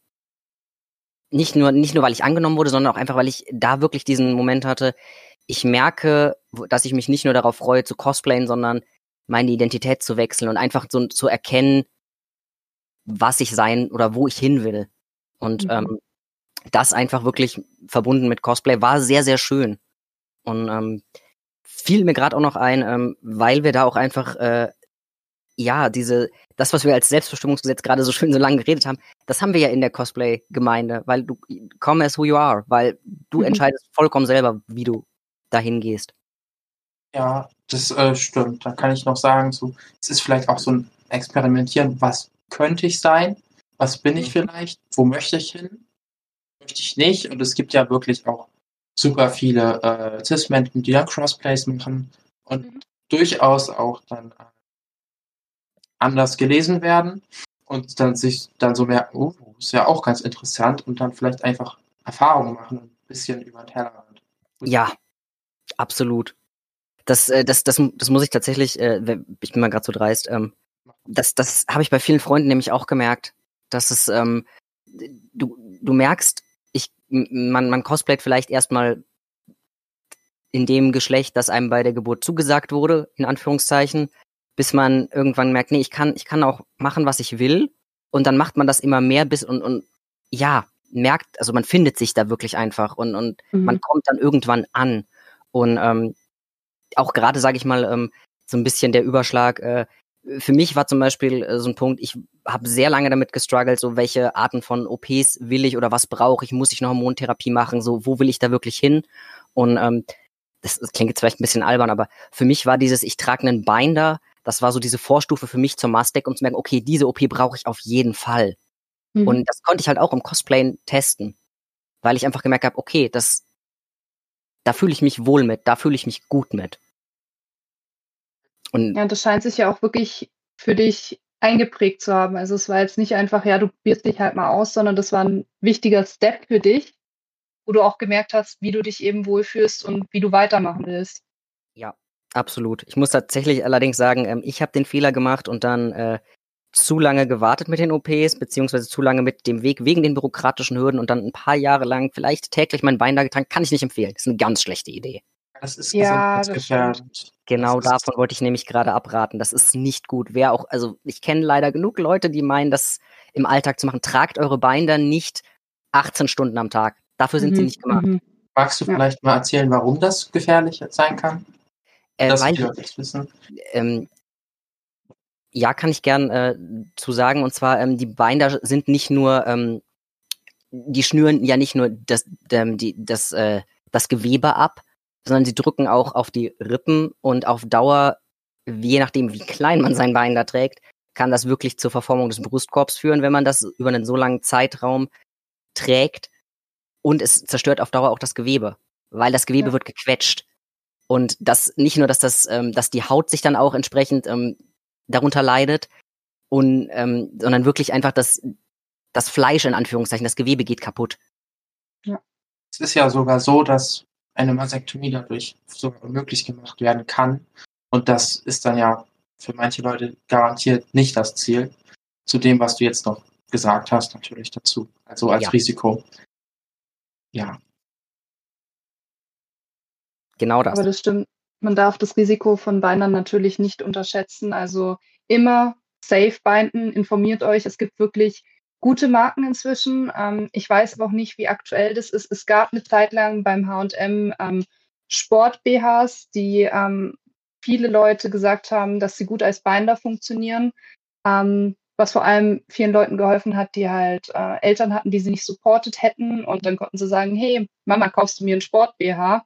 nicht nur nicht nur weil ich angenommen wurde, sondern auch einfach weil ich da wirklich diesen Moment hatte. Ich merke, dass ich mich nicht nur darauf freue zu cosplayen, sondern meine Identität zu wechseln und einfach so zu erkennen, was ich sein oder wo ich hin will. Und Mhm. ähm, das einfach wirklich verbunden mit Cosplay war sehr sehr schön. Und ähm, fiel mir gerade auch noch ein, ähm, weil wir da auch einfach äh, ja diese das, was wir als Selbstbestimmungsgesetz gerade so schön so lange geredet haben, das haben wir ja in der Cosplay-Gemeinde, weil du come as who you are, weil du Mhm. entscheidest vollkommen selber, wie du dahin gehst. Ja, das äh, stimmt. Da kann ich noch sagen, so, es ist vielleicht auch so ein Experimentieren, was könnte ich sein? Was bin ich Mhm. vielleicht? Wo möchte ich hin? Möchte ich nicht? Und es gibt ja wirklich auch super viele äh, Cis-Menschen, die dann Crossplays machen und Mhm. durchaus auch dann äh, anders gelesen werden und dann sich dann so merken, oh, ist ja auch ganz interessant und dann vielleicht einfach Erfahrungen machen und ein bisschen über den Tellerrand. Ja, absolut. Das, äh, das, das, das muss ich tatsächlich, äh, ich bin mal gerade so dreist, ähm, das, das habe ich bei vielen Freunden nämlich auch gemerkt, dass es, ähm, du, du merkst, man, man cosplayt vielleicht erstmal in dem Geschlecht, das einem bei der Geburt zugesagt wurde, in Anführungszeichen, bis man irgendwann merkt, nee, ich kann, ich kann auch machen, was ich will. Und dann macht man das immer mehr bis und, und ja, merkt, also man findet sich da wirklich einfach und, und Mhm. man kommt dann irgendwann an. Und ähm, auch gerade, sage ich mal, ähm, so ein bisschen der Überschlag. Äh, für mich war zum Beispiel äh, so ein Punkt, ich habe sehr lange damit gestruggelt, so welche Arten von OPs will ich oder was brauche ich, muss ich eine Hormontherapie machen, so wo will ich da wirklich hin? Und ähm, das, das klingt jetzt vielleicht ein bisschen albern, aber für mich war dieses, ich trage einen Binder, das war so diese Vorstufe für mich zum Mastec, um zu merken, okay, diese OP brauche ich auf jeden Fall. Mhm. Und das konnte ich halt auch im Cosplayen testen, weil ich einfach gemerkt habe, okay, das, da fühle ich mich wohl mit, da fühle ich mich gut mit. Und Ja, das scheint sich ja auch wirklich für dich eingeprägt zu haben. Also es war jetzt nicht einfach, ja, du probierst dich halt mal aus, sondern das war ein wichtiger Step für dich, wo du auch gemerkt hast, wie du dich eben wohlfühlst und wie du weitermachen willst. ja, absolut. Ich muss tatsächlich allerdings sagen, ähm, ich habe den Fehler gemacht und dann äh, zu lange gewartet mit den OPs, beziehungsweise zu lange mit dem Weg wegen den bürokratischen Hürden und dann ein paar Jahre lang vielleicht täglich mein Bein da getragen, kann ich nicht empfehlen. Das ist eine ganz schlechte Idee. Das ist Ja, das gesundheitsgefährdend. Genau Das davon wollte ich nämlich gerade abraten. Das ist nicht gut. Wer auch, also ich kenne leider genug Leute, die meinen, das im Alltag zu machen. Tragt eure Binder nicht 18 Stunden am Tag. Dafür sind sie Mhm, nicht gemacht. mhm. Magst du Ja. vielleicht mal erzählen, warum das gefährlich sein kann? Äh, dass weil das wissen. ähm, ja, kann ich gern äh, zu sagen. Und zwar, ähm, die Binder sind nicht nur, ähm, die schnüren ja nicht nur das, ähm, die, das, äh, das Gewebe ab, sondern sie drücken auch auf die Rippen und auf Dauer, je nachdem, wie klein man sein Binder trägt, kann das wirklich zur Verformung des Brustkorbs führen, wenn man das über einen so langen Zeitraum trägt. Und es zerstört auf Dauer auch das Gewebe, weil das Gewebe ja. wird gequetscht. Und das nicht nur, dass das, ähm, dass die Haut sich dann auch entsprechend ähm, darunter leidet, und, ähm, sondern wirklich einfach das, das Fleisch in Anführungszeichen, das Gewebe geht kaputt. Ja. Es ist ja sogar so, dass eine Masektomie dadurch sogar möglich gemacht werden kann. Und das ist dann ja für manche Leute garantiert nicht das Ziel. Zu dem, was du jetzt noch gesagt hast, natürlich dazu. Also als ja. Risiko. Ja. Genau das. Aber das stimmt. Man darf das Risiko von Bindern natürlich nicht unterschätzen. Also immer safe binden, informiert euch. Es gibt wirklich gute Marken inzwischen. Ähm, ich weiß aber auch nicht, wie aktuell das ist. Es gab eine Zeit lang beim HM ähm, Sport-BHs, die ähm, viele Leute gesagt haben, dass sie gut als Binder funktionieren. Ähm, was vor allem vielen Leuten geholfen hat, die halt äh, Eltern hatten, die sie nicht supportet hätten. Und dann konnten sie sagen, hey, Mama, kaufst du mir einen Sport-BH?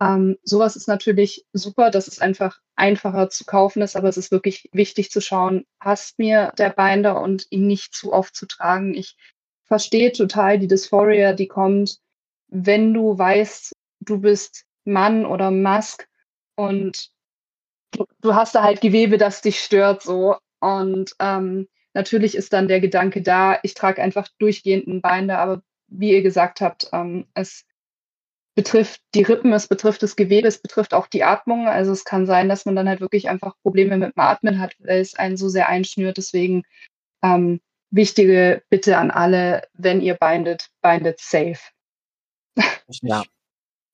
Ähm, sowas ist natürlich super, dass es einfach einfacher zu kaufen ist, aber es ist wirklich wichtig zu schauen, passt mir der Binder und ihn nicht zu oft zu tragen. Ich verstehe total die Dysphoria, die kommt, wenn du weißt, du bist Mann oder Mask und du, du hast da halt Gewebe, das dich stört so. Und ähm, natürlich ist dann der Gedanke da, ich trage einfach durchgehend einen Binder, aber wie ihr gesagt habt, ähm, es betrifft die Rippen, es betrifft das Gewebe, es betrifft auch die Atmung. Also es kann sein, dass man dann halt wirklich einfach Probleme mit dem Atmen hat, weil es einen so sehr einschnürt. Deswegen ähm, wichtige Bitte an alle, wenn ihr bindet, bindet safe. Ja.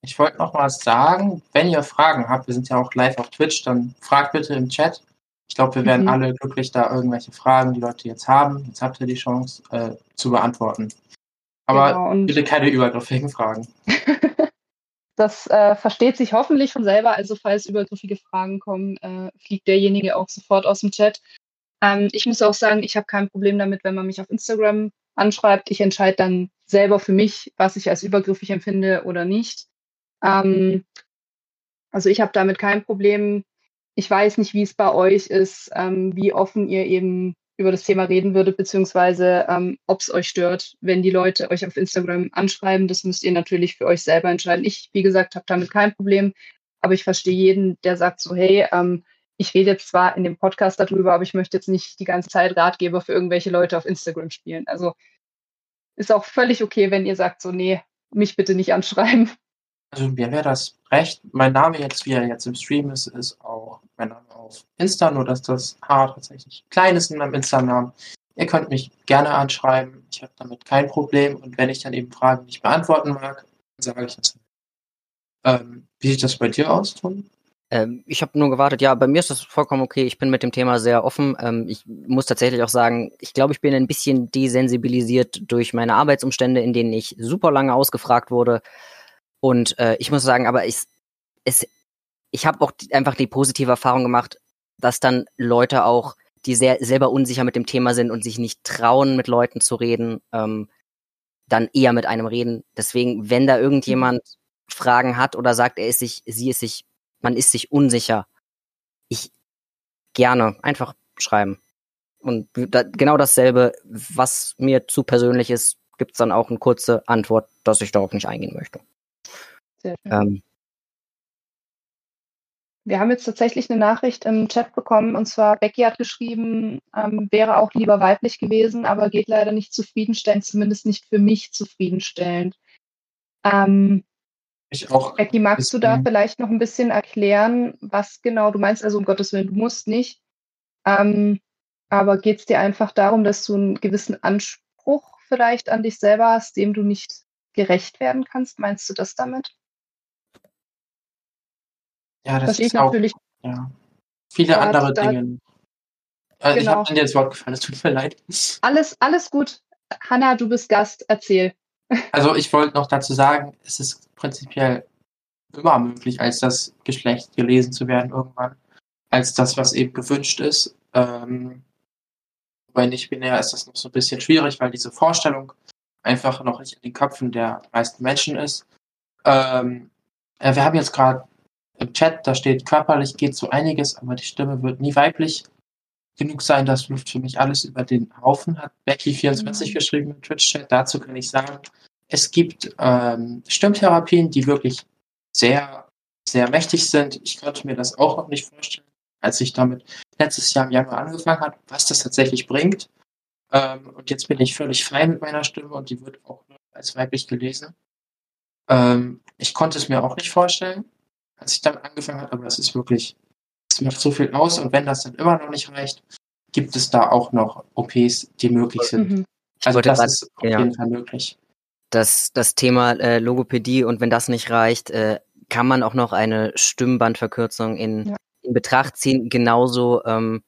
Ich wollte noch mal sagen, wenn ihr Fragen habt, wir sind ja auch live auf Twitch, dann fragt bitte im Chat. Ich glaube, wir werden mhm. alle glücklich, da irgendwelche Fragen, die Leute jetzt haben, jetzt habt ihr die Chance, äh, zu beantworten. Aber genau, bitte keine übergriffigen Fragen. Das äh, versteht sich hoffentlich von selber. Also falls übergriffige Fragen kommen, äh, fliegt derjenige auch sofort aus dem Chat. Ähm, ich muss auch sagen, ich habe kein Problem damit, wenn man mich auf Instagram anschreibt. Ich entscheide dann selber für mich, was ich als übergriffig empfinde oder nicht. Ähm, also ich habe damit kein Problem. Ich weiß nicht, wie es bei euch ist, ähm, wie offen ihr eben über das Thema reden würdet, beziehungsweise ähm, ob es euch stört, wenn die Leute euch auf Instagram anschreiben. Das müsst ihr natürlich für euch selber entscheiden. Ich, wie gesagt, habe damit kein Problem, aber ich verstehe jeden, der sagt so, hey, ähm, ich rede jetzt zwar in dem Podcast darüber, aber ich möchte jetzt nicht die ganze Zeit Ratgeber für irgendwelche Leute auf Instagram spielen. Also ist auch völlig okay, wenn ihr sagt so, nee, mich bitte nicht anschreiben. Also mir wäre das recht. Mein Name jetzt, wie er jetzt im Stream ist, ist auf Insta, nur dass das H tatsächlich klein ist in meinem Insta-Namen. Ihr könnt mich gerne anschreiben. Ich habe damit kein Problem. Und wenn ich dann eben Fragen nicht beantworten mag, dann sage ich das. Ähm, wie sieht das bei dir aus, Tom? Ähm, ich habe nur gewartet. Ja, bei mir ist das vollkommen okay. Ich bin mit dem Thema sehr offen. Ähm, ich muss tatsächlich auch sagen, ich glaube, ich bin ein bisschen desensibilisiert durch meine Arbeitsumstände, in denen ich super lange ausgefragt wurde. Und äh, ich muss sagen, aber ich, es, ich habe auch einfach die positive Erfahrung gemacht, dass dann Leute auch, die sehr selber unsicher mit dem Thema sind und sich nicht trauen, mit Leuten zu reden, ähm, dann eher mit einem reden. Deswegen, wenn da irgendjemand Fragen hat oder sagt, er ist sich, sie ist sich, man ist sich unsicher, ich gerne einfach schreiben. Und da, genau dasselbe, was mir zu persönlich ist, gibt's dann auch eine kurze Antwort, dass ich darauf nicht eingehen möchte. Sehr schön. Ähm, wir haben jetzt tatsächlich eine Nachricht im Chat bekommen und zwar Becky hat geschrieben, ähm, wäre auch lieber weiblich gewesen, aber geht leider nicht zufriedenstellend, zumindest nicht für mich zufriedenstellend. Ähm, ich auch. Becky, magst du da vielleicht noch ein bisschen erklären, was genau du meinst? Also um Gottes Willen, du musst nicht. Ähm, aber geht es dir einfach darum, dass du einen gewissen Anspruch vielleicht an dich selber hast, dem du nicht gerecht werden kannst? Meinst du das damit? Ja, das ist auch, natürlich. Ja. Viele andere Dinge. Also genau. Ich habe dir ins Wort gefallen, es tut mir leid. Alles, alles gut. Hanna, du bist Gast, erzähl. Also ich wollte noch dazu sagen, es ist prinzipiell immer möglich, als das Geschlecht gelesen zu werden irgendwann, als das, was eben gewünscht ist. Ähm, bei nicht-binär ist das noch so ein bisschen schwierig, weil diese Vorstellung einfach noch nicht in den Köpfen der meisten Menschen ist. Ähm, äh, wir haben jetzt gerade im Chat, da steht körperlich geht so einiges, aber die Stimme wird nie weiblich genug sein. Das läuft für mich alles über den Haufen, hat Becky24 mhm. geschrieben im Twitch-Chat. Dazu kann ich sagen, es gibt ähm, Stimmtherapien, die wirklich sehr, sehr mächtig sind. Ich konnte mir das auch noch nicht vorstellen, als ich damit letztes Jahr im Januar angefangen habe, was das tatsächlich bringt. Ähm, und jetzt bin ich völlig frei mit meiner Stimme und die wird auch als weiblich gelesen. Ähm, ich konnte es mir auch nicht vorstellen, als ich damit angefangen habe, aber es ist wirklich, es macht so viel aus und wenn das dann immer noch nicht reicht, gibt es da auch noch OPs, die möglich sind. Mhm. Also das grad, ist auf ja. jeden Fall möglich. Das, das Thema äh, Logopädie und wenn das nicht reicht, äh, kann man auch noch eine Stimmbandverkürzung in, ja. in Betracht ziehen. Genauso, ähm,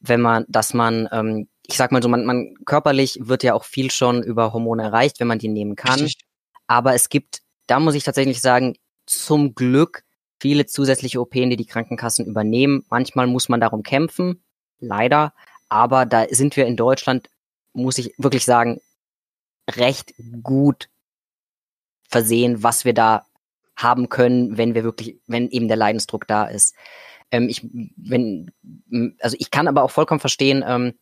wenn man, dass man, ähm, ich sag mal so, man, man körperlich wird ja auch viel schon über Hormone erreicht, wenn man die nehmen kann. Richtig. Aber es gibt, da muss ich tatsächlich sagen, zum Glück viele zusätzliche OP, die die Krankenkassen übernehmen. Manchmal muss man darum kämpfen, leider. Aber da sind wir in Deutschland, muss ich wirklich sagen, recht gut versehen, was wir da haben können, wenn wir wirklich, wenn eben der Leidensdruck da ist. Ähm, ich, wenn, also ich kann aber auch vollkommen verstehen, ähm,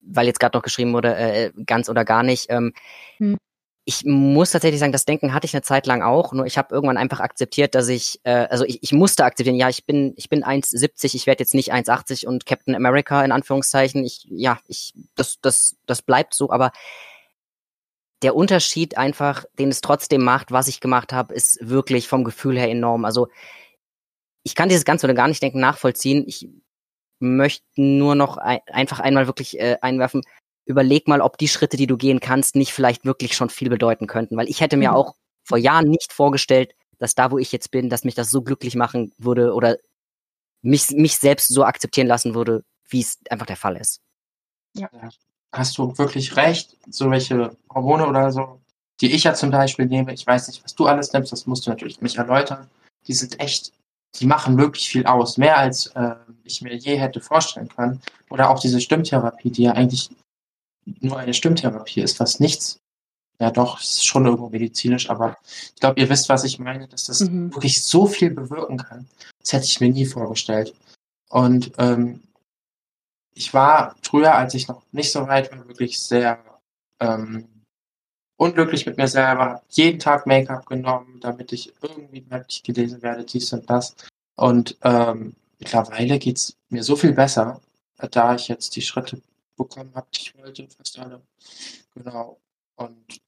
weil jetzt gerade noch geschrieben wurde, äh, ganz oder gar nicht. Ähm, hm ich muss tatsächlich sagen, das Denken hatte ich eine Zeit lang auch, nur ich habe irgendwann einfach akzeptiert, dass ich, äh, also ich, ich musste akzeptieren, ja, ich bin, ich bin 1,70, ich werde jetzt nicht 1,80 und Captain America in Anführungszeichen. Ich, ja, ich, das, das, das bleibt so, aber der Unterschied einfach, den es trotzdem macht, was ich gemacht habe, ist wirklich vom Gefühl her enorm. Also ich kann dieses ganze oder gar nicht denken nachvollziehen. Ich möchte nur noch ein, einfach einmal wirklich äh, einwerfen, überleg mal, ob die Schritte, die du gehen kannst, nicht vielleicht wirklich schon viel bedeuten könnten. Weil ich hätte mir mhm. auch vor Jahren nicht vorgestellt, dass da, wo ich jetzt bin, dass mich das so glücklich machen würde oder mich, mich selbst so akzeptieren lassen würde, wie es einfach der Fall ist. Ja. Hast du wirklich recht, so welche Hormone oder so, die ich ja zum Beispiel nehme, ich weiß nicht, was du alles nimmst, das musst du natürlich mich erläutern, die sind echt, die machen wirklich viel aus, mehr als äh, ich mir je hätte vorstellen können. Oder auch diese Stimmtherapie, die ja eigentlich nur eine Stimmtherapie ist, was nichts, ja doch, ist schon irgendwo medizinisch, aber ich glaube, ihr wisst, was ich meine, dass das mhm. wirklich so viel bewirken kann. Das hätte ich mir nie vorgestellt. Und ähm, ich war früher, als ich noch nicht so weit war, wirklich sehr ähm, unglücklich mit mir selber, habe jeden Tag Make-up genommen, damit ich irgendwie weiblich gelesen werde, dies und das. Und ähm, mittlerweile geht's mir so viel besser, da ich jetzt die Schritte bekommen habe, die ich wollte, fast alle. Genau. Und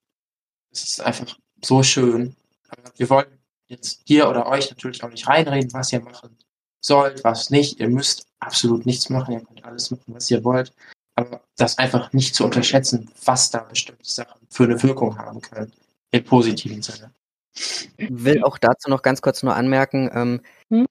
es ist einfach so schön. Aber wir wollen jetzt dir oder euch natürlich auch nicht reinreden, was ihr machen sollt, was nicht. Ihr müsst absolut nichts machen, ihr könnt alles machen, was ihr wollt. Aber das einfach nicht zu unterschätzen, was da bestimmte Sachen für eine Wirkung haben können. Im positiven Sinne. Ich will auch dazu noch ganz kurz nur anmerken, ähm, hm?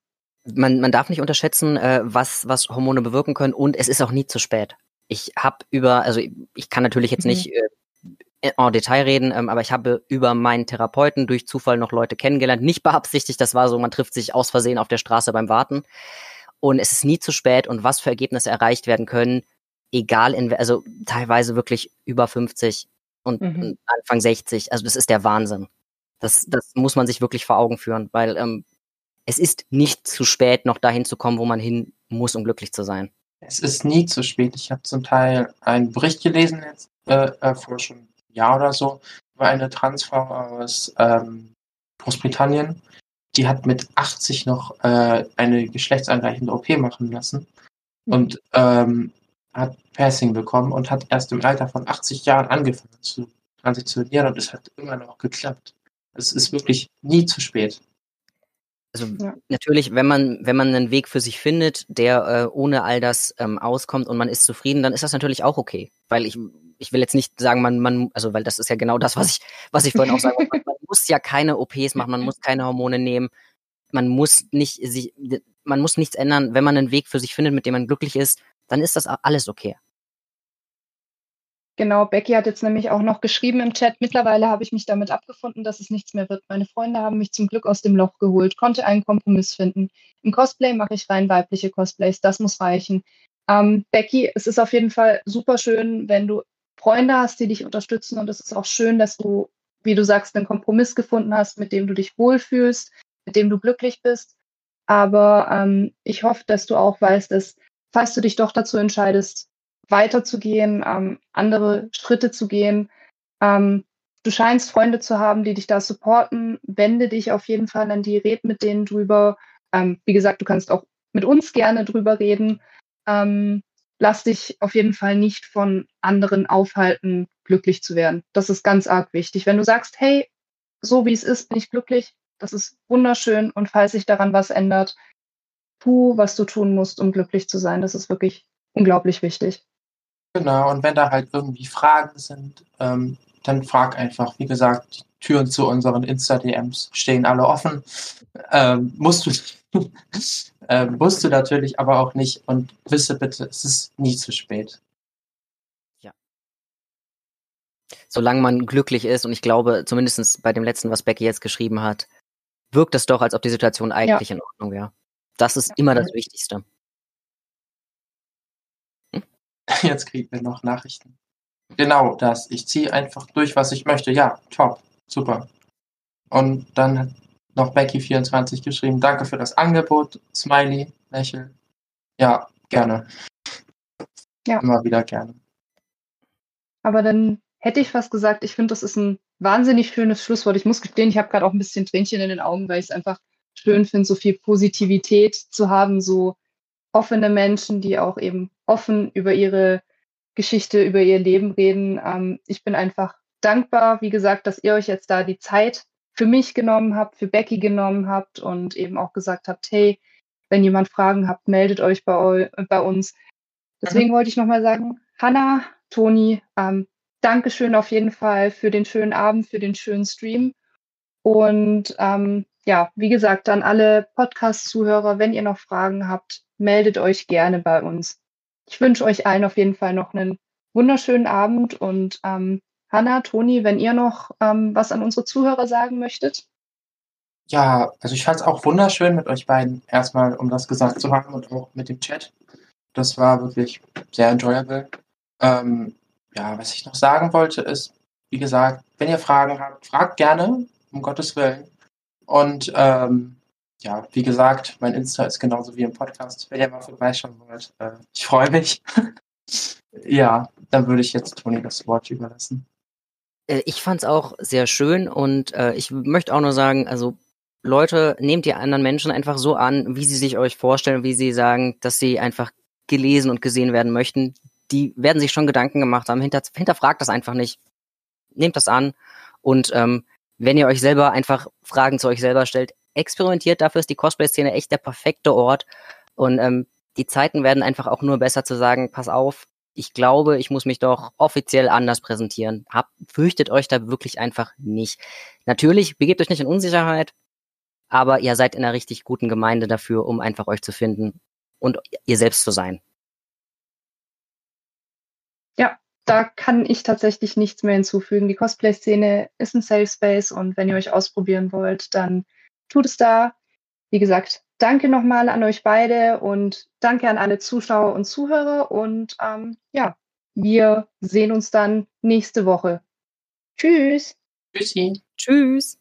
man, man darf nicht unterschätzen, äh, was, was Hormone bewirken können und es ist auch nie zu spät ich habe über, also ich kann natürlich jetzt mhm. nicht äh, en Detail reden, ähm, aber ich habe über meinen Therapeuten durch Zufall noch Leute kennengelernt. Nicht beabsichtigt, das war so, man trifft sich aus Versehen auf der Straße beim Warten. Und es ist nie zu spät und was für Ergebnisse erreicht werden können, egal in, also teilweise wirklich über 50 und, mhm. Anfang 60. Also das ist der Wahnsinn. Das, das muss man sich wirklich vor Augen führen, weil ähm, es ist nicht zu spät, noch dahin zu kommen, wo man hin muss, um glücklich zu sein. Es ist nie zu spät. Ich habe zum Teil einen Bericht gelesen, jetzt, äh, äh, vor schon einem Jahr oder so, über eine Transfrau aus ähm, Großbritannien. Die hat mit 80 noch äh, eine geschlechtsangleichende OP machen lassen mhm. und ähm, hat Passing bekommen und hat erst im Alter von 80 Jahren angefangen zu transitionieren und es hat immer noch geklappt. Es ist wirklich nie zu spät. Also ja. natürlich, wenn man, wenn man einen Weg für sich findet, der äh, ohne all das ähm, auskommt und man ist zufrieden, dann ist das natürlich auch okay. Weil ich, ich will jetzt nicht sagen, man, man, also weil das ist ja genau das, was ich, was ich vorhin auch sagen wollte. Man muss ja keine OPs machen, man muss keine Hormone nehmen, man muss nicht sich, man muss nichts ändern. Wenn man einen Weg für sich findet, mit dem man glücklich ist, dann ist das alles okay. Genau, Becky hat jetzt nämlich auch noch geschrieben im Chat, mittlerweile habe ich mich damit abgefunden, dass es nichts mehr wird. Meine Freunde haben mich zum Glück aus dem Loch geholt, konnte einen Kompromiss finden. Im Cosplay mache ich rein weibliche Cosplays, das muss reichen. Ähm, Becky, es ist auf jeden Fall super schön, wenn du Freunde hast, die dich unterstützen. Und es ist auch schön, dass du, wie du sagst, einen Kompromiss gefunden hast, mit dem du dich wohlfühlst, mit dem du glücklich bist. Aber ähm, ich hoffe, dass du auch weißt, dass, falls du dich doch dazu entscheidest, weiterzugehen, ähm, andere Schritte zu gehen, ähm, du scheinst Freunde zu haben, die dich da supporten. Wende dich auf jeden Fall an die, red mit denen drüber. Ähm, wie gesagt, du kannst auch mit uns gerne drüber reden. Ähm, lass dich auf jeden Fall nicht von anderen aufhalten, glücklich zu werden. Das ist ganz arg wichtig. Wenn du sagst, hey, so wie es ist, bin ich glücklich, das ist wunderschön und falls sich daran was ändert, tu, was du tun musst, um glücklich zu sein. Das ist wirklich unglaublich wichtig. Genau, und wenn da halt irgendwie Fragen sind, ähm, dann frag einfach. Wie gesagt, die Türen zu unseren Insta-DMs stehen alle offen. Ähm, musst du, äh, musst du natürlich aber auch nicht und wisse bitte, es ist nie zu spät. Ja. Solange man glücklich ist und ich glaube, zumindest bei dem letzten, was Becky jetzt geschrieben hat, wirkt es doch, als ob die Situation eigentlich ja. in Ordnung wäre. Das ist immer das Wichtigste. Jetzt kriegen wir noch Nachrichten. Genau das. Ich ziehe einfach durch, was ich möchte. Ja, top. Super. Und dann hat noch Becky24 geschrieben, danke für das Angebot. Smiley, Lächeln. Ja, gerne. Ja. Immer wieder gerne. Aber dann hätte ich fast gesagt, ich finde, das ist ein wahnsinnig schönes Schlusswort. Ich muss gestehen, ich habe gerade auch ein bisschen Tränchen in den Augen, weil ich es einfach schön finde, so viel Positivität zu haben, so offene Menschen, die auch eben offen über ihre Geschichte, über ihr Leben reden. Ähm, ich bin einfach dankbar, wie gesagt, dass ihr euch jetzt da die Zeit für mich genommen habt, für Becky genommen habt und eben auch gesagt habt, hey, wenn jemand Fragen habt, meldet euch bei, bei uns. Deswegen mhm. wollte ich nochmal sagen, Hanna, Toni, ähm, Dankeschön auf jeden Fall für den schönen Abend, für den schönen Stream. Und ähm, ja, wie gesagt, an alle Podcast-Zuhörer, wenn ihr noch Fragen habt, meldet euch gerne bei uns ich wünsche euch allen auf jeden Fall noch einen wunderschönen Abend und ähm, Hanna, Toni, wenn ihr noch ähm, was an unsere Zuhörer sagen möchtet. Ja, also ich fand es auch wunderschön mit euch beiden erstmal, um das gesagt zu haben und auch mit dem Chat. Das war wirklich sehr enjoyable. Ähm, ja, was ich noch sagen wollte ist, wie gesagt, wenn ihr Fragen habt, fragt gerne, um Gottes Willen. Und ähm, ja, wie gesagt, mein Insta ist genauso wie im Podcast. Wenn ihr mal vorbeischauen wollt, äh, ich freue mich. ja, dann würde ich jetzt Toni das Wort überlassen. Äh, ich fand es auch sehr schön und äh, ich möchte auch nur sagen, also Leute, nehmt die anderen Menschen einfach so an, wie sie sich euch vorstellen, wie sie sagen, dass sie einfach gelesen und gesehen werden möchten. Die werden sich schon Gedanken gemacht haben. Hinter, hinterfragt das einfach nicht. Nehmt das an und ähm, wenn ihr euch selber einfach Fragen zu euch selber stellt, experimentiert. Dafür ist die Cosplay-Szene echt der perfekte Ort. Und ähm, die Zeiten werden einfach auch nur besser zu sagen, pass auf, ich glaube, ich muss mich doch offiziell anders präsentieren. Hab, fürchtet euch da wirklich einfach nicht. Natürlich, begebt euch nicht in Unsicherheit, aber ihr seid in einer richtig guten Gemeinde dafür, um einfach euch zu finden und ihr selbst zu sein. Ja, da kann ich tatsächlich nichts mehr hinzufügen. Die Cosplay-Szene ist ein Safe Space und wenn ihr euch ausprobieren wollt, dann tut es da. Wie gesagt, danke nochmal an euch beide und danke an alle Zuschauer und Zuhörer. Und ähm, ja, wir sehen uns dann nächste Woche. Tschüss. Tschüssi. Tschüss.